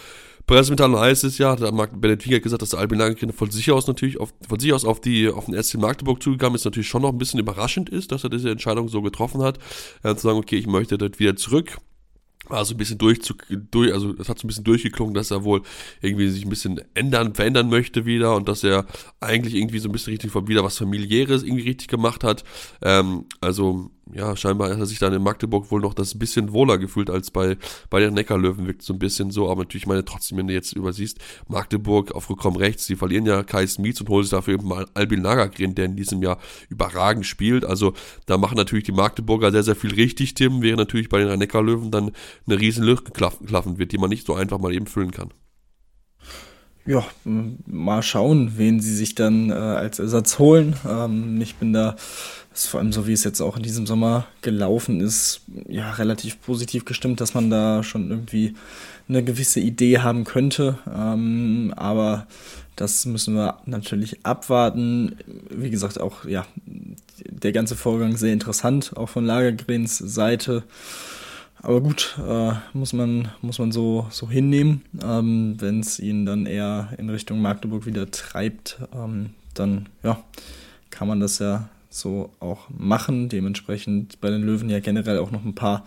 Pressemitteilung heißt es ja, da hat Bennett Wieger gesagt, dass der Albin Lagerkind von sich aus natürlich auf, von sich aus auf die, auf den SC Magdeburg zugegangen ist, natürlich schon noch ein bisschen überraschend ist, dass er diese Entscheidung so getroffen hat, äh, zu sagen, okay, ich möchte dort wieder zurück war so ein bisschen durch, durch also es hat so ein bisschen durchgeklungen, dass er wohl irgendwie sich ein bisschen ändern, verändern möchte wieder und dass er eigentlich irgendwie so ein bisschen richtig wieder was familiäres irgendwie richtig gemacht hat. Ähm, also ja, scheinbar hat er sich dann in Magdeburg wohl noch das bisschen wohler gefühlt als bei, bei den Neckarlöwen, wirkt so ein bisschen so, aber natürlich, meine, trotzdem, wenn du jetzt übersiehst, Magdeburg auf Rückraum rechts, die verlieren ja Kai Smith und holen sich dafür eben mal Albin Lagergren, der in diesem Jahr überragend spielt, also da machen natürlich die Magdeburger sehr, sehr viel richtig, Tim, während natürlich bei den Neckarlöwen dann eine riesen Lücke klaffen wird, die man nicht so einfach mal eben füllen kann. Ja, mal schauen, wen sie sich dann äh, als Ersatz holen. Ähm, ich bin da vor allem so, wie es jetzt auch in diesem Sommer gelaufen ist, ja, relativ positiv gestimmt, dass man da schon irgendwie eine gewisse Idee haben könnte. Ähm, aber das müssen wir natürlich abwarten. Wie gesagt, auch, ja, der ganze Vorgang sehr interessant, auch von Lagergrens Seite. Aber gut, äh, muss man, muss man so, so hinnehmen. Ähm, Wenn es ihn dann eher in Richtung Magdeburg wieder treibt, ähm, dann ja, kann man das ja so auch machen. Dementsprechend bei den Löwen ja generell auch noch ein paar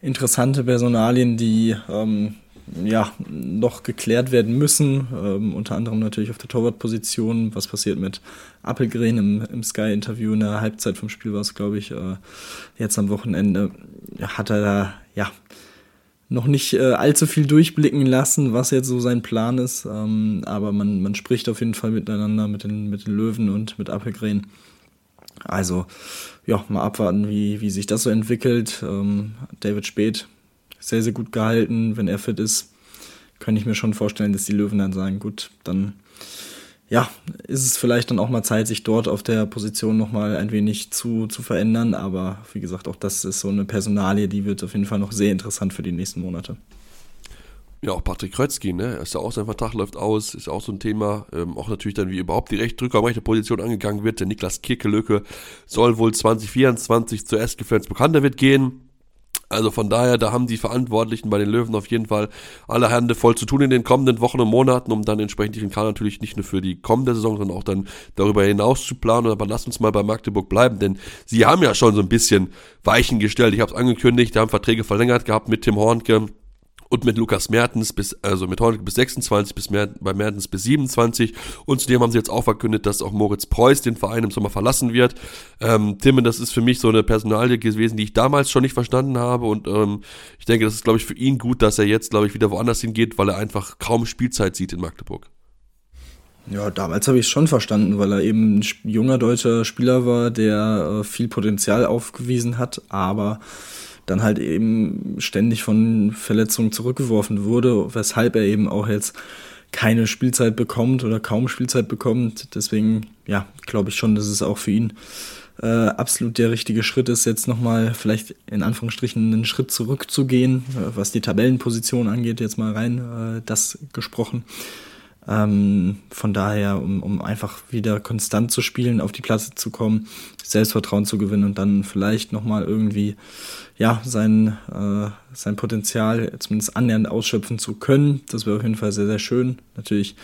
interessante Personalien, die ähm, ja, noch geklärt werden müssen. Ähm, unter anderem natürlich auf der Torwartposition. Was passiert mit Appelgren im, im Sky-Interview in der Halbzeit vom Spiel war es, glaube ich, äh, jetzt am Wochenende. Hat er da, ja, noch nicht äh, allzu viel durchblicken lassen, was jetzt so sein Plan ist. Ähm, aber man, man spricht auf jeden Fall miteinander mit den, mit den Löwen und mit Appelgren. Also, ja, mal abwarten, wie, wie sich das so entwickelt. Ähm, David Speth sehr, sehr gut gehalten. Wenn er fit ist, kann ich mir schon vorstellen, dass die Löwen dann sagen, gut, dann ja, ist es vielleicht dann auch mal Zeit, sich dort auf der Position nochmal ein wenig zu, zu verändern. Aber wie gesagt, auch das ist so eine Personalie, die wird auf jeden Fall noch sehr interessant für die nächsten Monate. Ja, auch Patrick Krötzky, ne? Ist ja auch sein Vertrag läuft aus, ist auch so ein Thema. Ähm, auch natürlich dann, wie überhaupt die Rechtdrücker rechte Position angegangen wird. Der Niklas Kirkelöke soll wohl 2024 zuerst gefällt bekannter wird gehen. Also von daher, da haben die Verantwortlichen bei den Löwen auf jeden Fall alle Hände voll zu tun in den kommenden Wochen und Monaten, um dann entsprechend ihren Kader natürlich nicht nur für die kommende Saison, sondern auch dann darüber hinaus zu planen. Aber lass uns mal bei Magdeburg bleiben, denn sie haben ja schon so ein bisschen Weichen gestellt. Ich habe es angekündigt, haben Verträge verlängert gehabt mit Tim Hornke und mit Lukas Mertens bis, also mit Hornke bis 26, bis Mer bei Mertens bis 27. Und zudem haben sie jetzt auch verkündet, dass auch Moritz Preuß den Verein im Sommer verlassen wird. Ähm, Tim, das ist für mich so eine Personalie gewesen, die ich damals schon nicht verstanden habe. Und ähm, ich denke, das ist, glaube ich, für ihn gut, dass er jetzt, glaube ich, wieder woanders hingeht, weil er einfach kaum Spielzeit sieht in Magdeburg. Ja, damals habe ich es schon verstanden, weil er eben ein junger deutscher Spieler war, der äh, viel Potenzial aufgewiesen hat, aber dann halt eben ständig von Verletzungen zurückgeworfen wurde, weshalb er eben auch jetzt keine Spielzeit bekommt oder kaum Spielzeit bekommt. Deswegen, ja, glaube ich schon, dass es auch für ihn äh, absolut der richtige Schritt ist, jetzt nochmal vielleicht in Anführungsstrichen einen Schritt zurückzugehen, äh, was die Tabellenposition angeht, jetzt mal rein äh, das gesprochen. Ähm, von daher, um, um einfach wieder konstant zu spielen, auf die Platte zu kommen, Selbstvertrauen zu gewinnen und dann vielleicht nochmal irgendwie ja, sein, äh, sein Potenzial zumindest annähernd ausschöpfen zu können. Das wäre auf jeden Fall sehr, sehr schön. Natürlich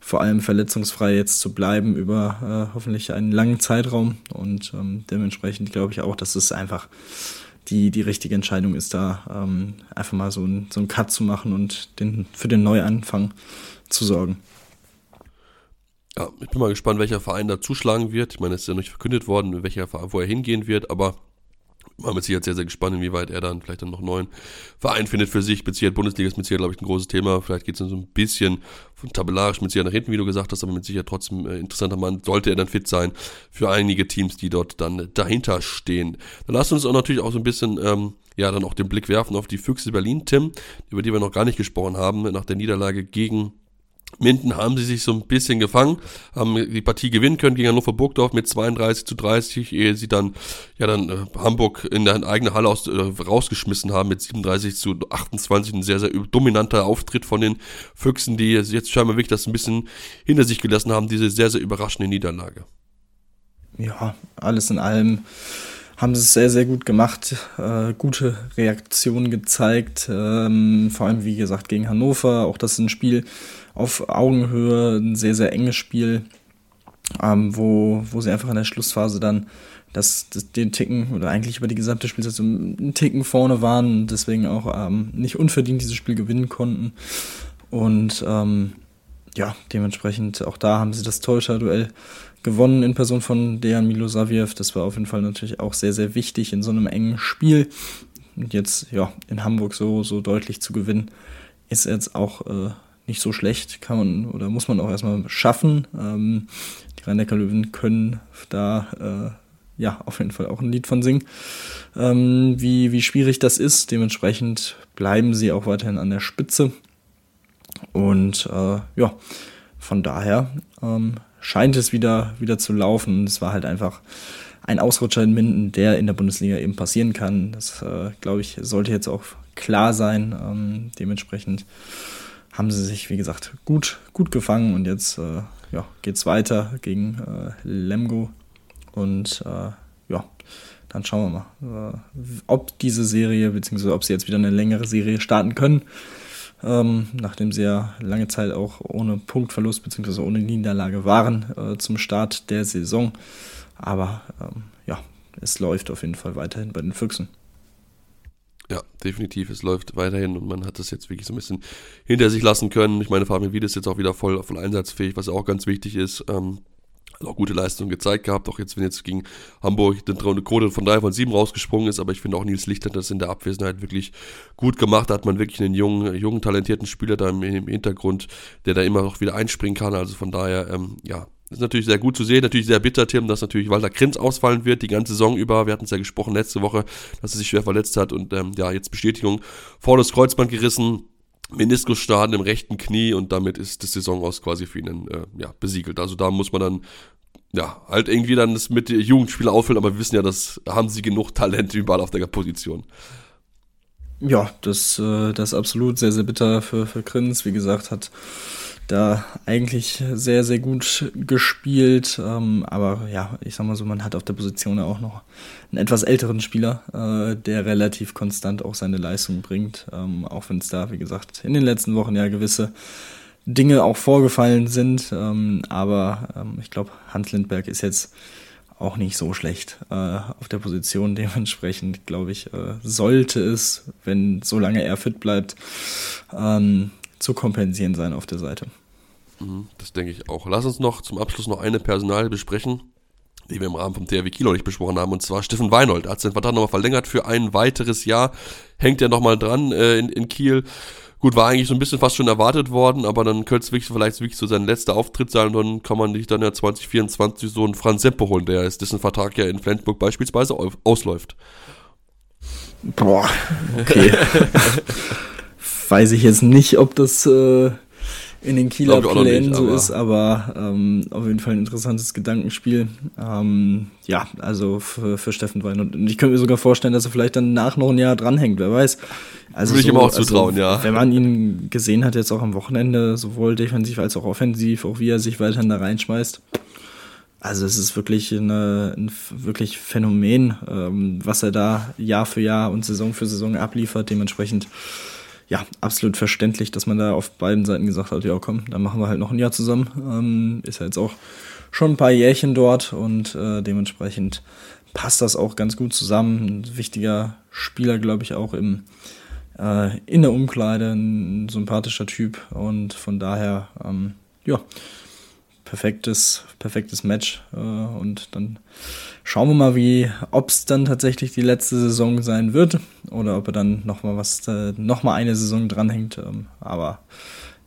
vor allem verletzungsfrei jetzt zu bleiben über äh, hoffentlich einen langen Zeitraum und ähm, dementsprechend glaube ich auch, dass es einfach die, die richtige Entscheidung ist, da ähm, einfach mal so ein, so ein Cut zu machen und den, für den Neuanfang zu sorgen. Ja, ich bin mal gespannt, welcher Verein da zuschlagen wird. Ich meine, es ist ja noch nicht verkündet worden, welcher wo er hingehen wird, aber war mit Sicherheit sehr, sehr gespannt, inwieweit er dann vielleicht dann noch einen neuen Verein findet für sich. Sicherheit Bundesliga ist mit Sicherheit, glaube ich, ein großes Thema. Vielleicht geht es dann so ein bisschen von tabellarisch mit Sicherheit nach hinten, wie du gesagt hast, aber mit Sicherheit trotzdem äh, interessanter Mann. Sollte er dann fit sein für einige Teams, die dort dann dahinter stehen. Dann lass uns auch natürlich auch so ein bisschen, ähm, ja, dann auch den Blick werfen auf die Füchse Berlin, Tim, über die wir noch gar nicht gesprochen haben, nach der Niederlage gegen Minden haben sie sich so ein bisschen gefangen, haben die Partie gewinnen können gegen Hannover Burgdorf mit 32 zu 30, ehe sie dann ja dann äh, Hamburg in der eigenen Halle aus, äh, rausgeschmissen haben mit 37 zu 28. Ein sehr, sehr dominanter Auftritt von den Füchsen, die jetzt scheinbar wirklich das ein bisschen hinter sich gelassen haben, diese sehr, sehr überraschende Niederlage. Ja, alles in allem haben sie es sehr, sehr gut gemacht, äh, gute Reaktionen gezeigt, ähm, vor allem wie gesagt gegen Hannover, auch das ist ein Spiel, auf Augenhöhe, ein sehr, sehr enges Spiel, ähm, wo, wo sie einfach in der Schlussphase dann das, das, den Ticken oder eigentlich über die gesamte Spielzeit einen Ticken vorne waren und deswegen auch ähm, nicht unverdient dieses Spiel gewinnen konnten. Und ähm, ja, dementsprechend auch da haben sie das Torhüter-Duell gewonnen in Person von Dejan Milosaviev. Das war auf jeden Fall natürlich auch sehr, sehr wichtig in so einem engen Spiel. Und jetzt ja in Hamburg so, so deutlich zu gewinnen, ist jetzt auch äh, nicht so schlecht, kann man oder muss man auch erstmal schaffen. Ähm, die rhein löwen können da äh, ja auf jeden Fall auch ein Lied von singen, ähm, wie, wie schwierig das ist. Dementsprechend bleiben sie auch weiterhin an der Spitze. Und äh, ja, von daher ähm, scheint es wieder, wieder zu laufen. Es war halt einfach ein Ausrutscher in Minden, der in der Bundesliga eben passieren kann. Das, äh, glaube ich, sollte jetzt auch klar sein. Ähm, dementsprechend haben sie sich, wie gesagt, gut, gut gefangen und jetzt äh, ja, geht es weiter gegen äh, Lemgo. Und äh, ja, dann schauen wir mal, äh, ob diese Serie, beziehungsweise ob sie jetzt wieder eine längere Serie starten können. Ähm, nachdem sie ja lange Zeit auch ohne Punktverlust bzw. ohne Niederlage waren äh, zum Start der Saison. Aber ähm, ja, es läuft auf jeden Fall weiterhin bei den Füchsen. Ja, definitiv. Es läuft weiterhin und man hat das jetzt wirklich so ein bisschen hinter sich lassen können. Ich meine, Fabian Wied ist jetzt auch wieder voll, voll einsatzfähig, was auch ganz wichtig ist. Ähm, auch gute Leistungen gezeigt gehabt, auch jetzt, wenn jetzt gegen Hamburg eine Quote von 3 von 7 rausgesprungen ist, aber ich finde auch Nils Licht hat das in der Abwesenheit wirklich gut gemacht, da hat man wirklich einen jungen, jungen, talentierten Spieler da im, im Hintergrund, der da immer noch wieder einspringen kann, also von daher, ähm, ja, ist natürlich sehr gut zu sehen, natürlich sehr bitter, Tim, dass natürlich Walter Krinz ausfallen wird, die ganze Saison über. Wir hatten es ja gesprochen letzte Woche, dass er sich schwer verletzt hat und ähm, ja, jetzt Bestätigung, vor das Kreuzband gerissen, Meniskusschaden im rechten Knie und damit ist das Saison aus quasi für ihn äh, ja, besiegelt. Also da muss man dann ja, halt irgendwie dann das mit Jugendspieler auffüllen, aber wir wissen ja, das haben sie genug Talent überall auf der Position. Ja, das, äh, das ist absolut sehr, sehr bitter für, für Grins. Wie gesagt, hat da eigentlich sehr, sehr gut gespielt. Ähm, aber ja, ich sag mal so, man hat auf der Position auch noch einen etwas älteren Spieler, äh, der relativ konstant auch seine Leistung bringt. Ähm, auch wenn es da, wie gesagt, in den letzten Wochen ja gewisse Dinge auch vorgefallen sind. Ähm, aber ähm, ich glaube, Hans Lindberg ist jetzt auch nicht so schlecht äh, auf der Position. (laughs) Dementsprechend, glaube ich, äh, sollte es, wenn solange er fit bleibt, ähm, zu kompensieren sein auf der Seite. Mhm, das denke ich auch. Lass uns noch zum Abschluss noch eine Personal besprechen, die wir im Rahmen vom THW Kilo nicht besprochen haben, und zwar Steffen Weinhold. Er hat seinen Vertrag nochmal verlängert für ein weiteres Jahr, hängt er nochmal dran äh, in, in Kiel. Gut, war eigentlich so ein bisschen fast schon erwartet worden, aber dann könnte es wirklich vielleicht wirklich so sein letzter Auftritt sein und dann kann man sich dann ja 2024 so einen Franz Sempe holen, der ist, dessen Vertrag ja in Flensburg beispielsweise ausläuft. Boah, okay. (laughs) Weiß ich jetzt nicht, ob das äh, in den Kieler Plänen so ist, aber ähm, auf jeden Fall ein interessantes Gedankenspiel. Ähm, ja, also für, für Steffen Wein. Und ich könnte mir sogar vorstellen, dass er vielleicht dann nach noch ein Jahr dranhängt, wer weiß. Also Würde so, ich ihm auch also, zutrauen, ja. Wenn man ihn gesehen hat, jetzt auch am Wochenende, sowohl defensiv als auch offensiv, auch wie er sich weiterhin da reinschmeißt. Also es ist wirklich eine, ein wirklich Phänomen, ähm, was er da Jahr für Jahr und Saison für Saison abliefert. Dementsprechend ja, absolut verständlich, dass man da auf beiden Seiten gesagt hat, ja komm, dann machen wir halt noch ein Jahr zusammen. Ähm, ist ja jetzt auch schon ein paar Jährchen dort und äh, dementsprechend passt das auch ganz gut zusammen. Ein wichtiger Spieler, glaube ich, auch im, äh, in der Umkleide, ein sympathischer Typ und von daher, ähm, ja, perfektes, perfektes Match äh, und dann schauen wir mal, wie, ob es dann tatsächlich die letzte Saison sein wird oder ob er dann nochmal was, äh, noch mal eine Saison dranhängt. Ähm, aber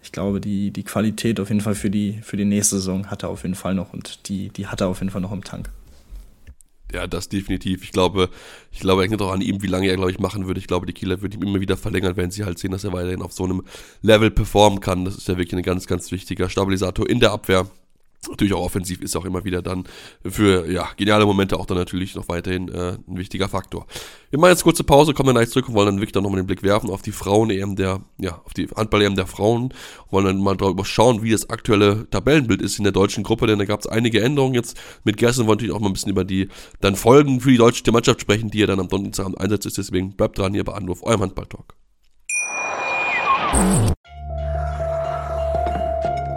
ich glaube, die, die Qualität auf jeden Fall für die, für die nächste Saison hat er auf jeden Fall noch und die, die hat er auf jeden Fall noch im Tank. Ja, das definitiv. Ich glaube, ich glaube hängt auch an ihm, wie lange er, glaube ich, machen würde. Ich glaube, die Kieler würden ihm immer wieder verlängern, wenn sie halt sehen, dass er weiterhin auf so einem Level performen kann. Das ist ja wirklich ein ganz, ganz wichtiger Stabilisator in der Abwehr. Natürlich auch offensiv ist auch immer wieder dann für ja, geniale Momente auch dann natürlich noch weiterhin äh, ein wichtiger Faktor. Wir machen jetzt kurze Pause, kommen dann gleich zurück und wollen dann wirklich dann nochmal den Blick werfen auf die Frauen-EM der, ja, auf die Handball-EM der Frauen, wollen dann mal darüber schauen, wie das aktuelle Tabellenbild ist in der deutschen Gruppe, denn da gab es einige Änderungen jetzt. Mit Gersten wollen natürlich auch mal ein bisschen über die dann Folgen für die deutsche Mannschaft sprechen, die ja dann am Donnerstag Einsatz ist, deswegen bleibt dran hier bei Anruf, eurem Handball-Talk.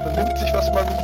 Vernimmt sich, was man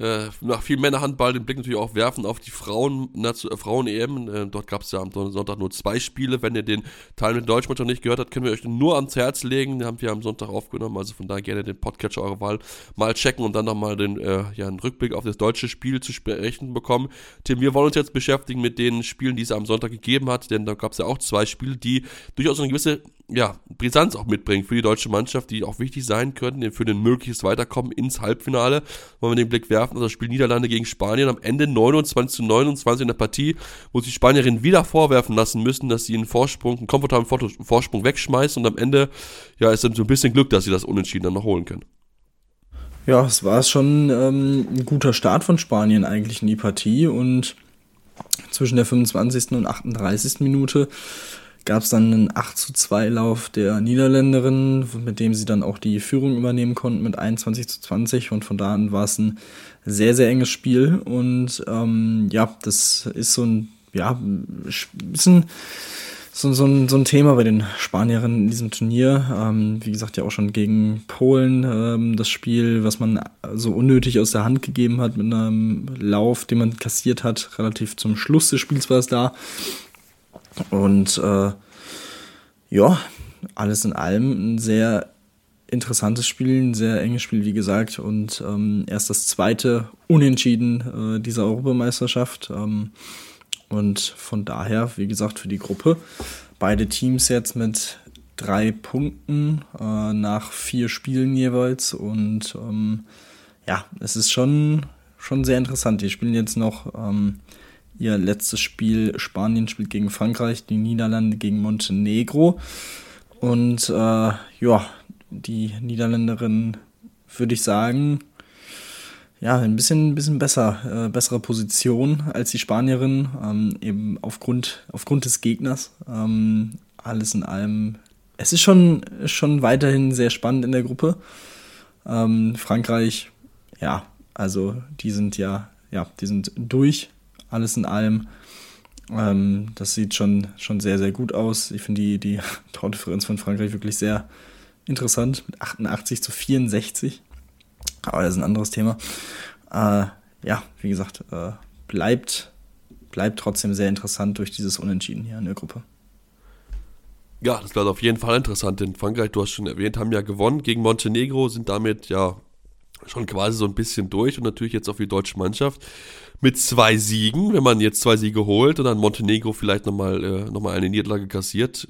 äh, nach viel Männerhandball den Blick natürlich auch werfen auf die Frauen, äh, Frauen-EM. Äh, dort gab es ja am Sonntag nur zwei Spiele. Wenn ihr den Teil mit Deutschmannschaft nicht gehört habt, können wir euch nur ans Herz legen. Den haben wir am Sonntag aufgenommen. Also von daher gerne den Podcatcher eurer Wahl mal checken und dann nochmal den äh, ja, einen Rückblick auf das deutsche Spiel zu sprechen bekommen. Tim, wir wollen uns jetzt beschäftigen mit den Spielen, die es am Sonntag gegeben hat, denn da gab es ja auch zwei Spiele, die durchaus eine gewisse ja, Brisanz auch mitbringen für die deutsche Mannschaft, die auch wichtig sein könnten für ein mögliches Weiterkommen ins Halbfinale. Wollen wir den Blick werfen auf das Spiel Niederlande gegen Spanien am Ende 29 zu 29 in der Partie, wo sich Spanierinnen wieder vorwerfen lassen müssen, dass sie einen Vorsprung, einen komfortablen Vorsprung wegschmeißen und am Ende, ja, ist dann so ein bisschen Glück, dass sie das Unentschieden dann noch holen können. Ja, es war schon ähm, ein guter Start von Spanien eigentlich in die Partie und zwischen der 25. und 38. Minute gab es dann einen 8 zu 2 Lauf der Niederländerin, mit dem sie dann auch die Führung übernehmen konnten mit 21 zu 20 und von da an war es ein sehr, sehr enges Spiel und ähm, ja, das ist so ein, ja, bisschen so, so, ein, so ein Thema bei den Spanierinnen in diesem Turnier. Ähm, wie gesagt, ja auch schon gegen Polen ähm, das Spiel, was man so unnötig aus der Hand gegeben hat mit einem Lauf, den man kassiert hat. Relativ zum Schluss des Spiels war es da. Und äh, ja, alles in allem ein sehr interessantes Spiel, ein sehr enges Spiel, wie gesagt. Und ähm, erst das zweite Unentschieden äh, dieser Europameisterschaft. Ähm, und von daher, wie gesagt, für die Gruppe beide Teams jetzt mit drei Punkten äh, nach vier Spielen jeweils. Und ähm, ja, es ist schon, schon sehr interessant. Die spielen jetzt noch ähm, ihr letztes Spiel. Spanien spielt gegen Frankreich, die Niederlande gegen Montenegro. Und äh, ja, die Niederländerin würde ich sagen, ja, ein bisschen, bisschen besser, äh, bessere Position als die Spanierin, ähm, eben aufgrund, aufgrund des Gegners. Ähm, alles in allem. Es ist schon, schon weiterhin sehr spannend in der Gruppe. Ähm, Frankreich, ja, also die sind ja, ja, die sind durch, alles in allem. Ähm, das sieht schon, schon sehr, sehr gut aus. Ich finde die, die (laughs) Tordifferenz von Frankreich wirklich sehr interessant mit 88 zu 64. Aber das ist ein anderes Thema. Äh, ja, wie gesagt, äh, bleibt, bleibt trotzdem sehr interessant durch dieses Unentschieden hier in der Gruppe. Ja, das bleibt auf jeden Fall interessant, denn Frankreich, du hast schon erwähnt, haben ja gewonnen gegen Montenegro, sind damit ja schon quasi so ein bisschen durch und natürlich jetzt auf die deutsche Mannschaft mit zwei Siegen, wenn man jetzt zwei Siege holt und dann Montenegro vielleicht nochmal äh, noch eine Niederlage kassiert,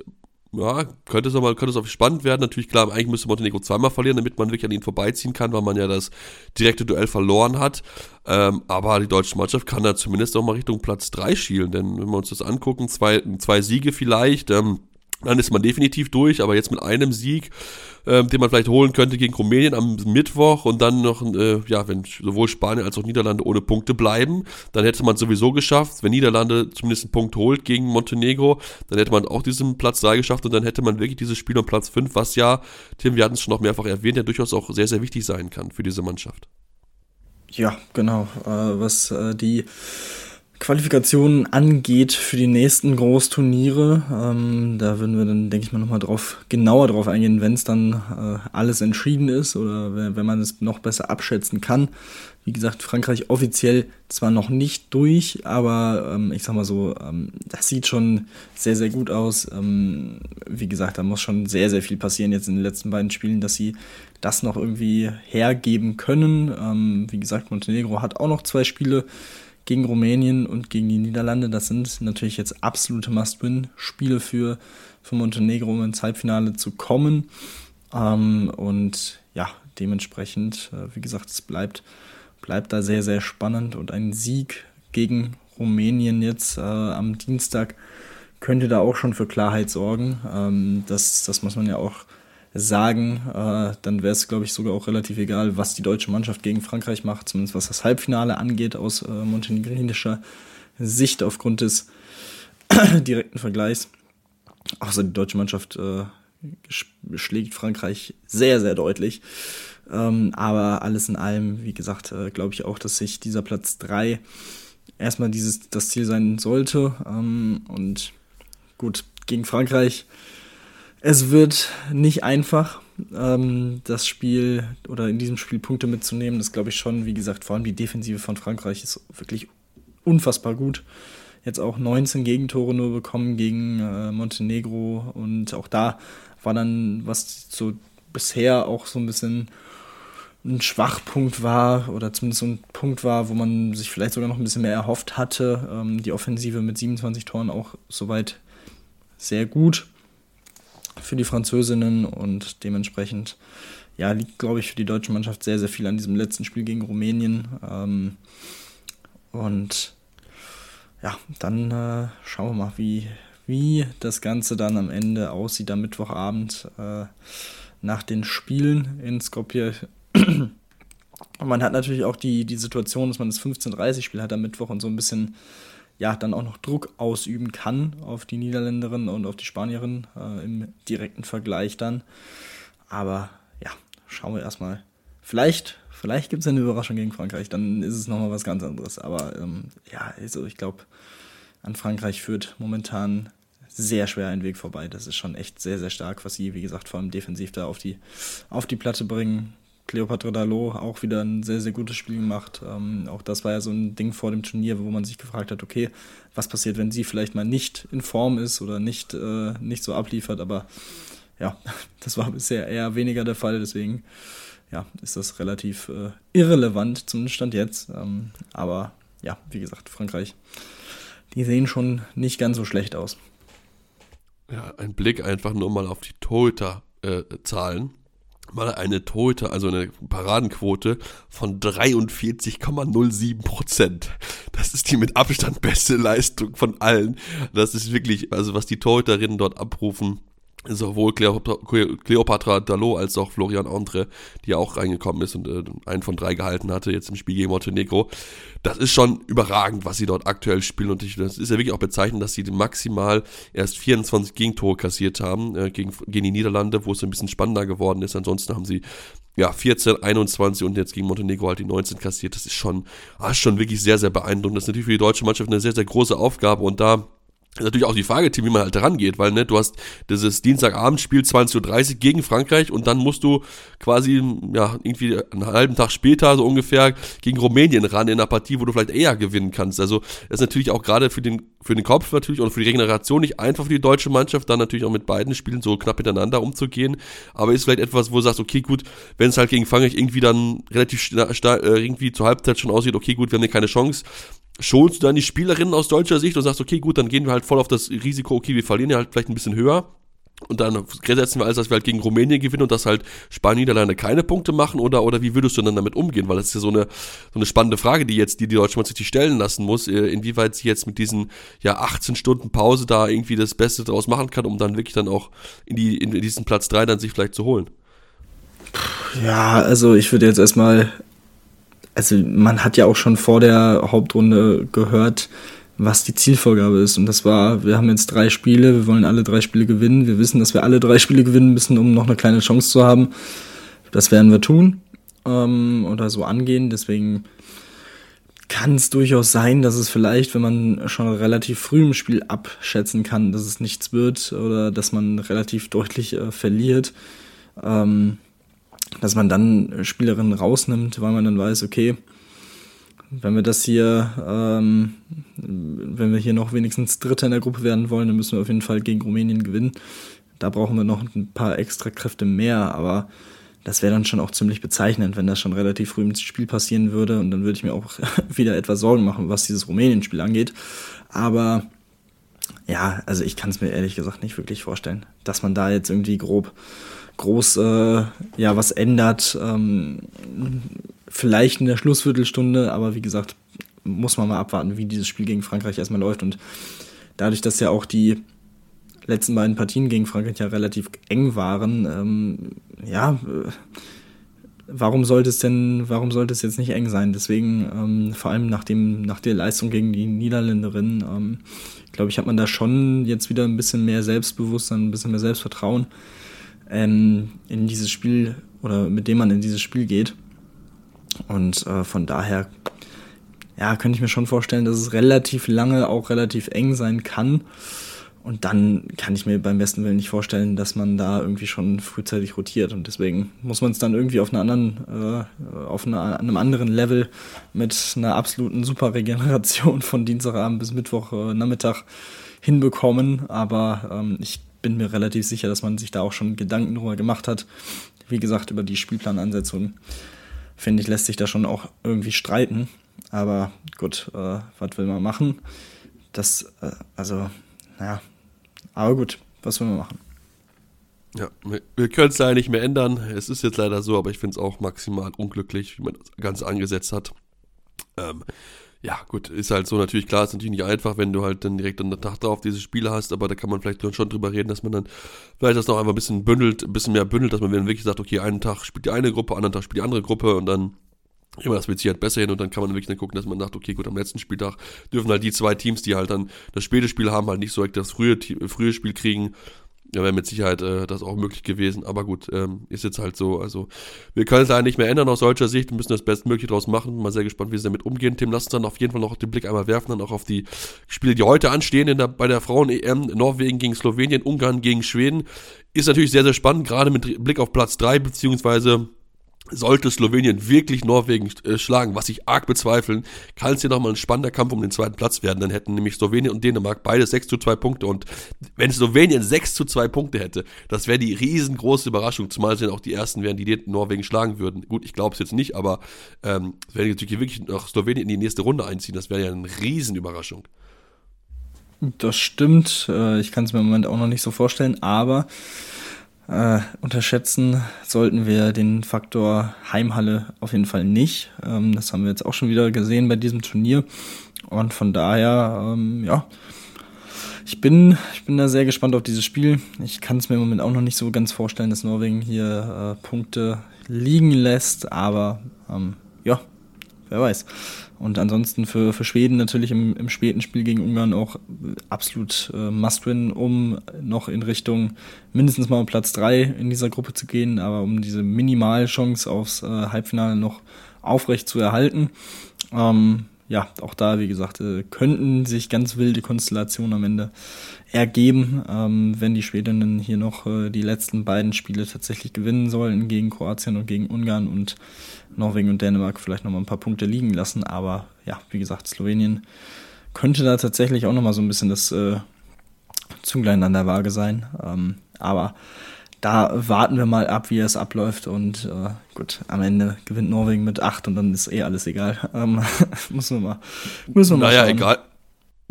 ja, könnte es aber könnte es auch spannend werden. Natürlich, klar, eigentlich müsste Montenegro zweimal verlieren, damit man wirklich an ihn vorbeiziehen kann, weil man ja das direkte Duell verloren hat. Ähm, aber die deutsche Mannschaft kann da zumindest auch mal Richtung Platz 3 schielen, denn wenn wir uns das angucken, zwei, zwei Siege vielleicht, ähm, dann ist man definitiv durch, aber jetzt mit einem Sieg, äh, den man vielleicht holen könnte gegen Rumänien am Mittwoch und dann noch, äh, ja, wenn sowohl Spanien als auch Niederlande ohne Punkte bleiben, dann hätte man sowieso geschafft. Wenn Niederlande zumindest einen Punkt holt gegen Montenegro, dann hätte man auch diesen Platz 3 geschafft und dann hätte man wirklich dieses Spiel um Platz 5, was ja, Tim, wir hatten es schon noch mehrfach erwähnt, ja durchaus auch sehr, sehr wichtig sein kann für diese Mannschaft. Ja, genau. Äh, was äh, die Qualifikationen angeht für die nächsten Großturniere. Ähm, da würden wir dann, denke ich mal, nochmal drauf, genauer drauf eingehen, wenn es dann äh, alles entschieden ist oder wenn, man es noch besser abschätzen kann. Wie gesagt, Frankreich offiziell zwar noch nicht durch, aber ähm, ich sag mal so, ähm, das sieht schon sehr, sehr gut aus. Ähm, wie gesagt, da muss schon sehr, sehr viel passieren jetzt in den letzten beiden Spielen, dass sie das noch irgendwie hergeben können. Ähm, wie gesagt, Montenegro hat auch noch zwei Spiele gegen Rumänien und gegen die Niederlande. Das sind natürlich jetzt absolute Must-Win-Spiele für, für Montenegro, um ins Halbfinale zu kommen. Ähm, und ja, dementsprechend, äh, wie gesagt, es bleibt, bleibt da sehr, sehr spannend und ein Sieg gegen Rumänien jetzt äh, am Dienstag könnte da auch schon für Klarheit sorgen. Ähm, das, das muss man ja auch sagen, äh, dann wäre es, glaube ich, sogar auch relativ egal, was die deutsche Mannschaft gegen Frankreich macht, zumindest was das Halbfinale angeht, aus äh, montenegrinischer Sicht aufgrund des (clears throat) direkten Vergleichs. Außer die deutsche Mannschaft äh, schlägt Frankreich sehr, sehr deutlich. Ähm, aber alles in allem, wie gesagt, äh, glaube ich auch, dass sich dieser Platz 3 erstmal dieses, das Ziel sein sollte. Ähm, und gut, gegen Frankreich es wird nicht einfach, ähm, das Spiel oder in diesem Spiel Punkte mitzunehmen. Das glaube ich schon. Wie gesagt, vor allem die Defensive von Frankreich ist wirklich unfassbar gut. Jetzt auch 19 Gegentore nur bekommen gegen äh, Montenegro und auch da war dann, was so bisher auch so ein bisschen ein Schwachpunkt war oder zumindest so ein Punkt war, wo man sich vielleicht sogar noch ein bisschen mehr erhofft hatte. Ähm, die Offensive mit 27 Toren auch soweit sehr gut für die Französinnen und dementsprechend ja, liegt, glaube ich, für die deutsche Mannschaft sehr, sehr viel an diesem letzten Spiel gegen Rumänien. Ähm, und ja, dann äh, schauen wir mal, wie, wie das Ganze dann am Ende aussieht am Mittwochabend äh, nach den Spielen in Skopje. Und (clears throat) man hat natürlich auch die, die Situation, dass man das 15:30-Spiel hat am Mittwoch und so ein bisschen ja dann auch noch Druck ausüben kann auf die Niederländerin und auf die Spanierin äh, im direkten Vergleich dann. Aber ja, schauen wir erstmal. Vielleicht, vielleicht gibt es eine Überraschung gegen Frankreich, dann ist es nochmal was ganz anderes. Aber ähm, ja, also ich glaube, an Frankreich führt momentan sehr schwer ein Weg vorbei. Das ist schon echt sehr, sehr stark, was sie, wie gesagt, vor allem defensiv da auf die, auf die Platte bringen. Cleopatra Dalot auch wieder ein sehr, sehr gutes Spiel gemacht. Ähm, auch das war ja so ein Ding vor dem Turnier, wo man sich gefragt hat, okay, was passiert, wenn sie vielleicht mal nicht in Form ist oder nicht, äh, nicht so abliefert. Aber ja, (laughs) das war bisher eher weniger der Fall. Deswegen ja, ist das relativ äh, irrelevant, zumindest Stand jetzt. Ähm, aber ja, wie gesagt, Frankreich, die sehen schon nicht ganz so schlecht aus. Ja, ein Blick einfach nur mal auf die Torhüter-Zahlen. Mal eine Torhüter, also eine Paradenquote von 43,07 Prozent. Das ist die mit Abstand beste Leistung von allen. Das ist wirklich, also was die Torhüterinnen dort abrufen, sowohl Cleopatra Dalot als auch Florian Andre, die auch reingekommen ist und äh, einen von drei gehalten hatte, jetzt im Spiel gegen Montenegro. Das ist schon überragend, was sie dort aktuell spielen und ich, das ist ja wirklich auch bezeichnend, dass sie maximal erst 24 Gegentore kassiert haben äh, gegen, gegen die Niederlande, wo es ein bisschen spannender geworden ist. Ansonsten haben sie ja 14, 21 und jetzt gegen Montenegro halt die 19 kassiert. Das ist schon, ah, schon wirklich sehr, sehr beeindruckend. Das ist natürlich für die deutsche Mannschaft eine sehr, sehr große Aufgabe und da ist natürlich auch die Frage, Tim, wie man halt rangeht, weil ne, du hast dieses Dienstagabendspiel 20.30 Uhr gegen Frankreich und dann musst du quasi, ja, irgendwie einen halben Tag später so ungefähr gegen Rumänien ran in einer Partie, wo du vielleicht eher gewinnen kannst. Also das ist natürlich auch gerade für den, für den Kopf natürlich und für die Regeneration nicht einfach für die deutsche Mannschaft, dann natürlich auch mit beiden Spielen so knapp miteinander umzugehen. Aber ist vielleicht etwas, wo du sagst, okay, gut, wenn es halt gegen Frankreich irgendwie dann relativ äh, irgendwie zur Halbzeit schon aussieht, okay, gut, wir haben hier keine Chance, schonst du dann die Spielerinnen aus deutscher Sicht und sagst, okay, gut, dann gehen wir halt voll auf das Risiko, okay, wir verlieren ja halt vielleicht ein bisschen höher. Und dann setzen wir alles, dass wir halt gegen Rumänien gewinnen und dass halt Spanien Niederlande keine Punkte machen oder, oder wie würdest du dann damit umgehen? Weil das ist ja so eine, so eine spannende Frage, die jetzt, die die deutsche Mannschaft sich stellen lassen muss, äh, inwieweit sie jetzt mit diesen, ja, 18 Stunden Pause da irgendwie das Beste draus machen kann, um dann wirklich dann auch in die, in diesen Platz 3 dann sich vielleicht zu holen. Ja, also ich würde jetzt erstmal also man hat ja auch schon vor der Hauptrunde gehört, was die Zielvorgabe ist. Und das war, wir haben jetzt drei Spiele, wir wollen alle drei Spiele gewinnen. Wir wissen, dass wir alle drei Spiele gewinnen müssen, um noch eine kleine Chance zu haben. Das werden wir tun ähm, oder so angehen. Deswegen kann es durchaus sein, dass es vielleicht, wenn man schon relativ früh im Spiel abschätzen kann, dass es nichts wird oder dass man relativ deutlich äh, verliert. Ähm, dass man dann Spielerinnen rausnimmt, weil man dann weiß, okay, wenn wir das hier, ähm, wenn wir hier noch wenigstens Dritter in der Gruppe werden wollen, dann müssen wir auf jeden Fall gegen Rumänien gewinnen. Da brauchen wir noch ein paar extra Kräfte mehr, aber das wäre dann schon auch ziemlich bezeichnend, wenn das schon relativ früh im Spiel passieren würde. Und dann würde ich mir auch (laughs) wieder etwas Sorgen machen, was dieses Rumänien-Spiel angeht. Aber ja, also ich kann es mir ehrlich gesagt nicht wirklich vorstellen, dass man da jetzt irgendwie grob groß äh, ja was ändert. Ähm, vielleicht in der Schlussviertelstunde, aber wie gesagt, muss man mal abwarten, wie dieses Spiel gegen Frankreich erstmal läuft. Und dadurch, dass ja auch die letzten beiden Partien gegen Frankreich ja relativ eng waren, ähm, ja, äh, warum sollte es denn, warum sollte es jetzt nicht eng sein? Deswegen, ähm, vor allem nach, dem, nach der Leistung gegen die Niederländerin, ähm, glaube ich, hat man da schon jetzt wieder ein bisschen mehr Selbstbewusstsein, ein bisschen mehr Selbstvertrauen ähm, in dieses Spiel oder mit dem man in dieses Spiel geht. Und äh, von daher, ja, könnte ich mir schon vorstellen, dass es relativ lange auch relativ eng sein kann. Und dann kann ich mir beim besten Willen nicht vorstellen, dass man da irgendwie schon frühzeitig rotiert. Und deswegen muss man es dann irgendwie auf, einer anderen, äh, auf einer, einem anderen Level mit einer absoluten Superregeneration von Dienstagabend bis Mittwoch äh, hinbekommen. Aber ähm, ich bin mir relativ sicher, dass man sich da auch schon Gedanken drüber gemacht hat. Wie gesagt, über die Spielplanansetzung, finde ich, lässt sich da schon auch irgendwie streiten. Aber gut, äh, was will man machen? Das, äh, also, naja, aber gut, was will man machen? Ja, wir können es leider nicht mehr ändern. Es ist jetzt leider so, aber ich finde es auch maximal unglücklich, wie man das Ganze angesetzt hat. Ähm, ja, gut, ist halt so natürlich klar, ist natürlich nicht einfach, wenn du halt dann direkt an der Tag drauf diese Spiele hast, aber da kann man vielleicht schon drüber reden, dass man dann vielleicht das noch einfach ein bisschen bündelt, ein bisschen mehr bündelt, dass man dann wirklich sagt, okay, einen Tag spielt die eine Gruppe, anderen Tag spielt die andere Gruppe und dann immer das wird sich halt besser hin und dann kann man wirklich dann gucken, dass man sagt, okay, gut, am letzten Spieltag dürfen halt die zwei Teams, die halt dann das späte Spiel haben, halt nicht so das frühe, frühe Spiel kriegen ja, wäre mit Sicherheit äh, das auch möglich gewesen. Aber gut, ähm, ist jetzt halt so. Also, wir können es leider nicht mehr ändern aus solcher Sicht. Wir müssen das Bestmögliche draus machen. Mal sehr gespannt, wie sie damit umgehen. Tim, lass uns dann auf jeden Fall noch den Blick einmal werfen, dann auch auf die Spiele, die heute anstehen in der, bei der Frauen-EM. Norwegen gegen Slowenien, Ungarn gegen Schweden. Ist natürlich sehr, sehr spannend, gerade mit Blick auf Platz 3, beziehungsweise sollte Slowenien wirklich Norwegen äh, schlagen, was ich arg bezweifeln, kann es hier nochmal ein spannender Kampf um den zweiten Platz werden. Dann hätten nämlich Slowenien und Dänemark beide 6 zu 2 Punkte. Und wenn Slowenien 6 zu 2 Punkte hätte, das wäre die riesengroße Überraschung, zumal sie dann auch die ersten wären, die Norwegen schlagen würden. Gut, ich glaube es jetzt nicht, aber ähm, wenn natürlich wirklich noch Slowenien in die nächste Runde einziehen, das wäre ja eine Riesenüberraschung. Das stimmt. Äh, ich kann es mir im Moment auch noch nicht so vorstellen, aber äh, unterschätzen sollten wir den Faktor Heimhalle auf jeden Fall nicht. Ähm, das haben wir jetzt auch schon wieder gesehen bei diesem Turnier. Und von daher, ähm, ja, ich bin, ich bin da sehr gespannt auf dieses Spiel. Ich kann es mir im Moment auch noch nicht so ganz vorstellen, dass Norwegen hier äh, Punkte liegen lässt, aber ähm, ja, wer weiß. Und ansonsten für, für Schweden natürlich im, im späten Spiel gegen Ungarn auch absolut äh, Must-Win, um noch in Richtung mindestens mal Platz drei in dieser Gruppe zu gehen, aber um diese Minimalchance aufs äh, Halbfinale noch aufrecht zu erhalten. Ähm, ja, auch da, wie gesagt, äh, könnten sich ganz wilde Konstellationen am Ende ergeben, ähm, wenn die Schwedinnen hier noch äh, die letzten beiden Spiele tatsächlich gewinnen sollten gegen Kroatien und gegen Ungarn und Norwegen und Dänemark vielleicht nochmal ein paar Punkte liegen lassen. Aber ja, wie gesagt, Slowenien könnte da tatsächlich auch nochmal so ein bisschen das äh, Zünglein an der Waage sein. Ähm, aber da warten wir mal ab, wie es abläuft. Und äh, gut, am Ende gewinnt Norwegen mit 8 und dann ist eh alles egal. Ähm, (laughs) müssen wir mal, müssen wir mal naja, schauen. egal.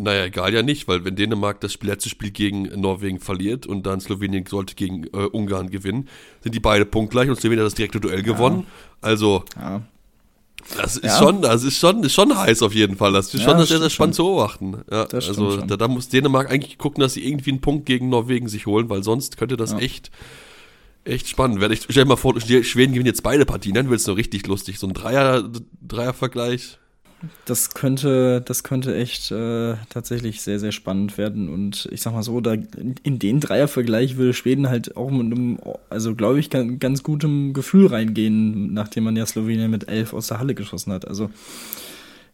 Naja, egal ja nicht, weil wenn Dänemark das letzte Spiel gegen Norwegen verliert und dann Slowenien sollte gegen äh, Ungarn gewinnen, sind die beide punktgleich und Slowenien hat das direkte Duell gewonnen. Ja. Also, ja. das ist ja. schon, das ist schon, ist schon heiß auf jeden Fall. Das ist schon sehr, sehr spannend schon. zu beobachten. Ja, also da, da, muss Dänemark eigentlich gucken, dass sie irgendwie einen Punkt gegen Norwegen sich holen, weil sonst könnte das echt echt spannend werden. Ich stell dir mal vor, Schweden gewinnen jetzt beide Partien, dann wird es noch richtig lustig. So ein Dreier, Dreier-Vergleich. Das könnte, das könnte echt äh, tatsächlich sehr, sehr spannend werden. Und ich sag mal so, da in den Dreiervergleich würde Schweden halt auch mit einem, also glaube ich, ganz, gutem Gefühl reingehen, nachdem man ja Slowenien mit elf aus der Halle geschossen hat. Also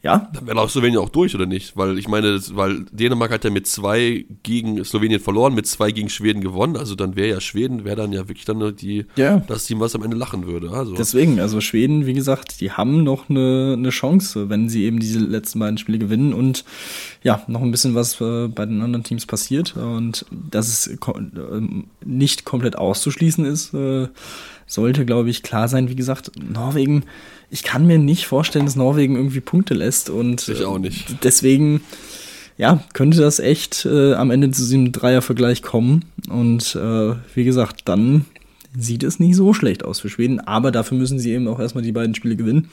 ja. Dann wäre auch Slowenien auch durch, oder nicht? Weil ich meine, weil Dänemark hat ja mit zwei gegen Slowenien verloren, mit zwei gegen Schweden gewonnen. Also dann wäre ja Schweden, wäre dann ja wirklich dann die, ja. das Team, was am Ende lachen würde. Also. Deswegen, also Schweden, wie gesagt, die haben noch eine, eine Chance, wenn sie eben diese letzten beiden Spiele gewinnen und ja, noch ein bisschen was äh, bei den anderen Teams passiert. Und dass es äh, nicht komplett auszuschließen ist, äh, sollte, glaube ich, klar sein. Wie gesagt, Norwegen, ich kann mir nicht vorstellen, dass Norwegen irgendwie Punkte lässt. Und ich auch nicht. Äh, deswegen, ja, könnte das echt äh, am Ende zu diesem Dreiervergleich kommen. Und äh, wie gesagt, dann sieht es nicht so schlecht aus für Schweden. Aber dafür müssen sie eben auch erstmal die beiden Spiele gewinnen.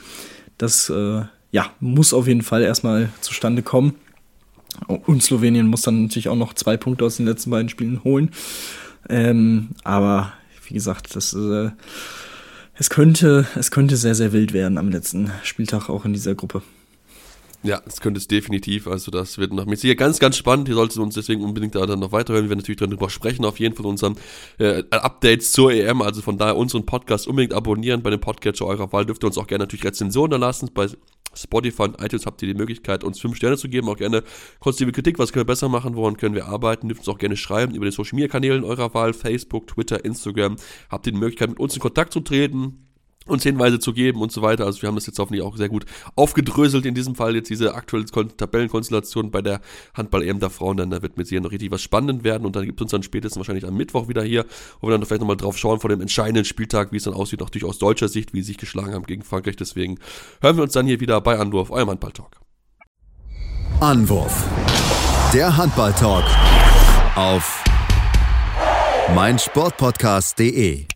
Das äh, ja, muss auf jeden Fall erstmal zustande kommen. Und Slowenien muss dann natürlich auch noch zwei Punkte aus den letzten beiden Spielen holen. Ähm, aber wie gesagt, das äh, es könnte, es könnte sehr, sehr wild werden am letzten Spieltag auch in dieser Gruppe. Ja, das könnte es definitiv. Also das wird noch mit sicher ganz, ganz spannend. Ihr solltet uns deswegen unbedingt da dann noch weiterhören. Wir werden natürlich darüber sprechen, auf jeden Fall unseren äh, Updates zur EM. Also von daher unseren Podcast unbedingt abonnieren bei dem Podcatcher eurer Wahl. Dürft ihr uns auch gerne natürlich Rezensionen da lassen. Bei Spotify und iTunes habt ihr die Möglichkeit, uns fünf Sterne zu geben. Auch gerne konstruktive Kritik, was können wir besser machen, woran können wir arbeiten. Dürft uns auch gerne schreiben über die Social Media Kanälen eurer Wahl, Facebook, Twitter, Instagram. Habt ihr die Möglichkeit, mit uns in Kontakt zu treten uns Hinweise zu geben und so weiter. Also wir haben das jetzt hoffentlich auch sehr gut aufgedröselt in diesem Fall jetzt diese aktuelle Tabellenkonstellation bei der Handball-EM der Frauen, dann da wird mit sicher noch richtig was spannend werden und dann gibt es uns dann spätestens wahrscheinlich am Mittwoch wieder hier, wo wir dann vielleicht nochmal drauf schauen vor dem entscheidenden Spieltag, wie es dann aussieht, natürlich aus deutscher Sicht, wie sie sich geschlagen haben gegen Frankreich. Deswegen hören wir uns dann hier wieder bei Anwurf, eurem Handball-Talk. Anwurf. Der Handball-Talk auf meinsportpodcast.de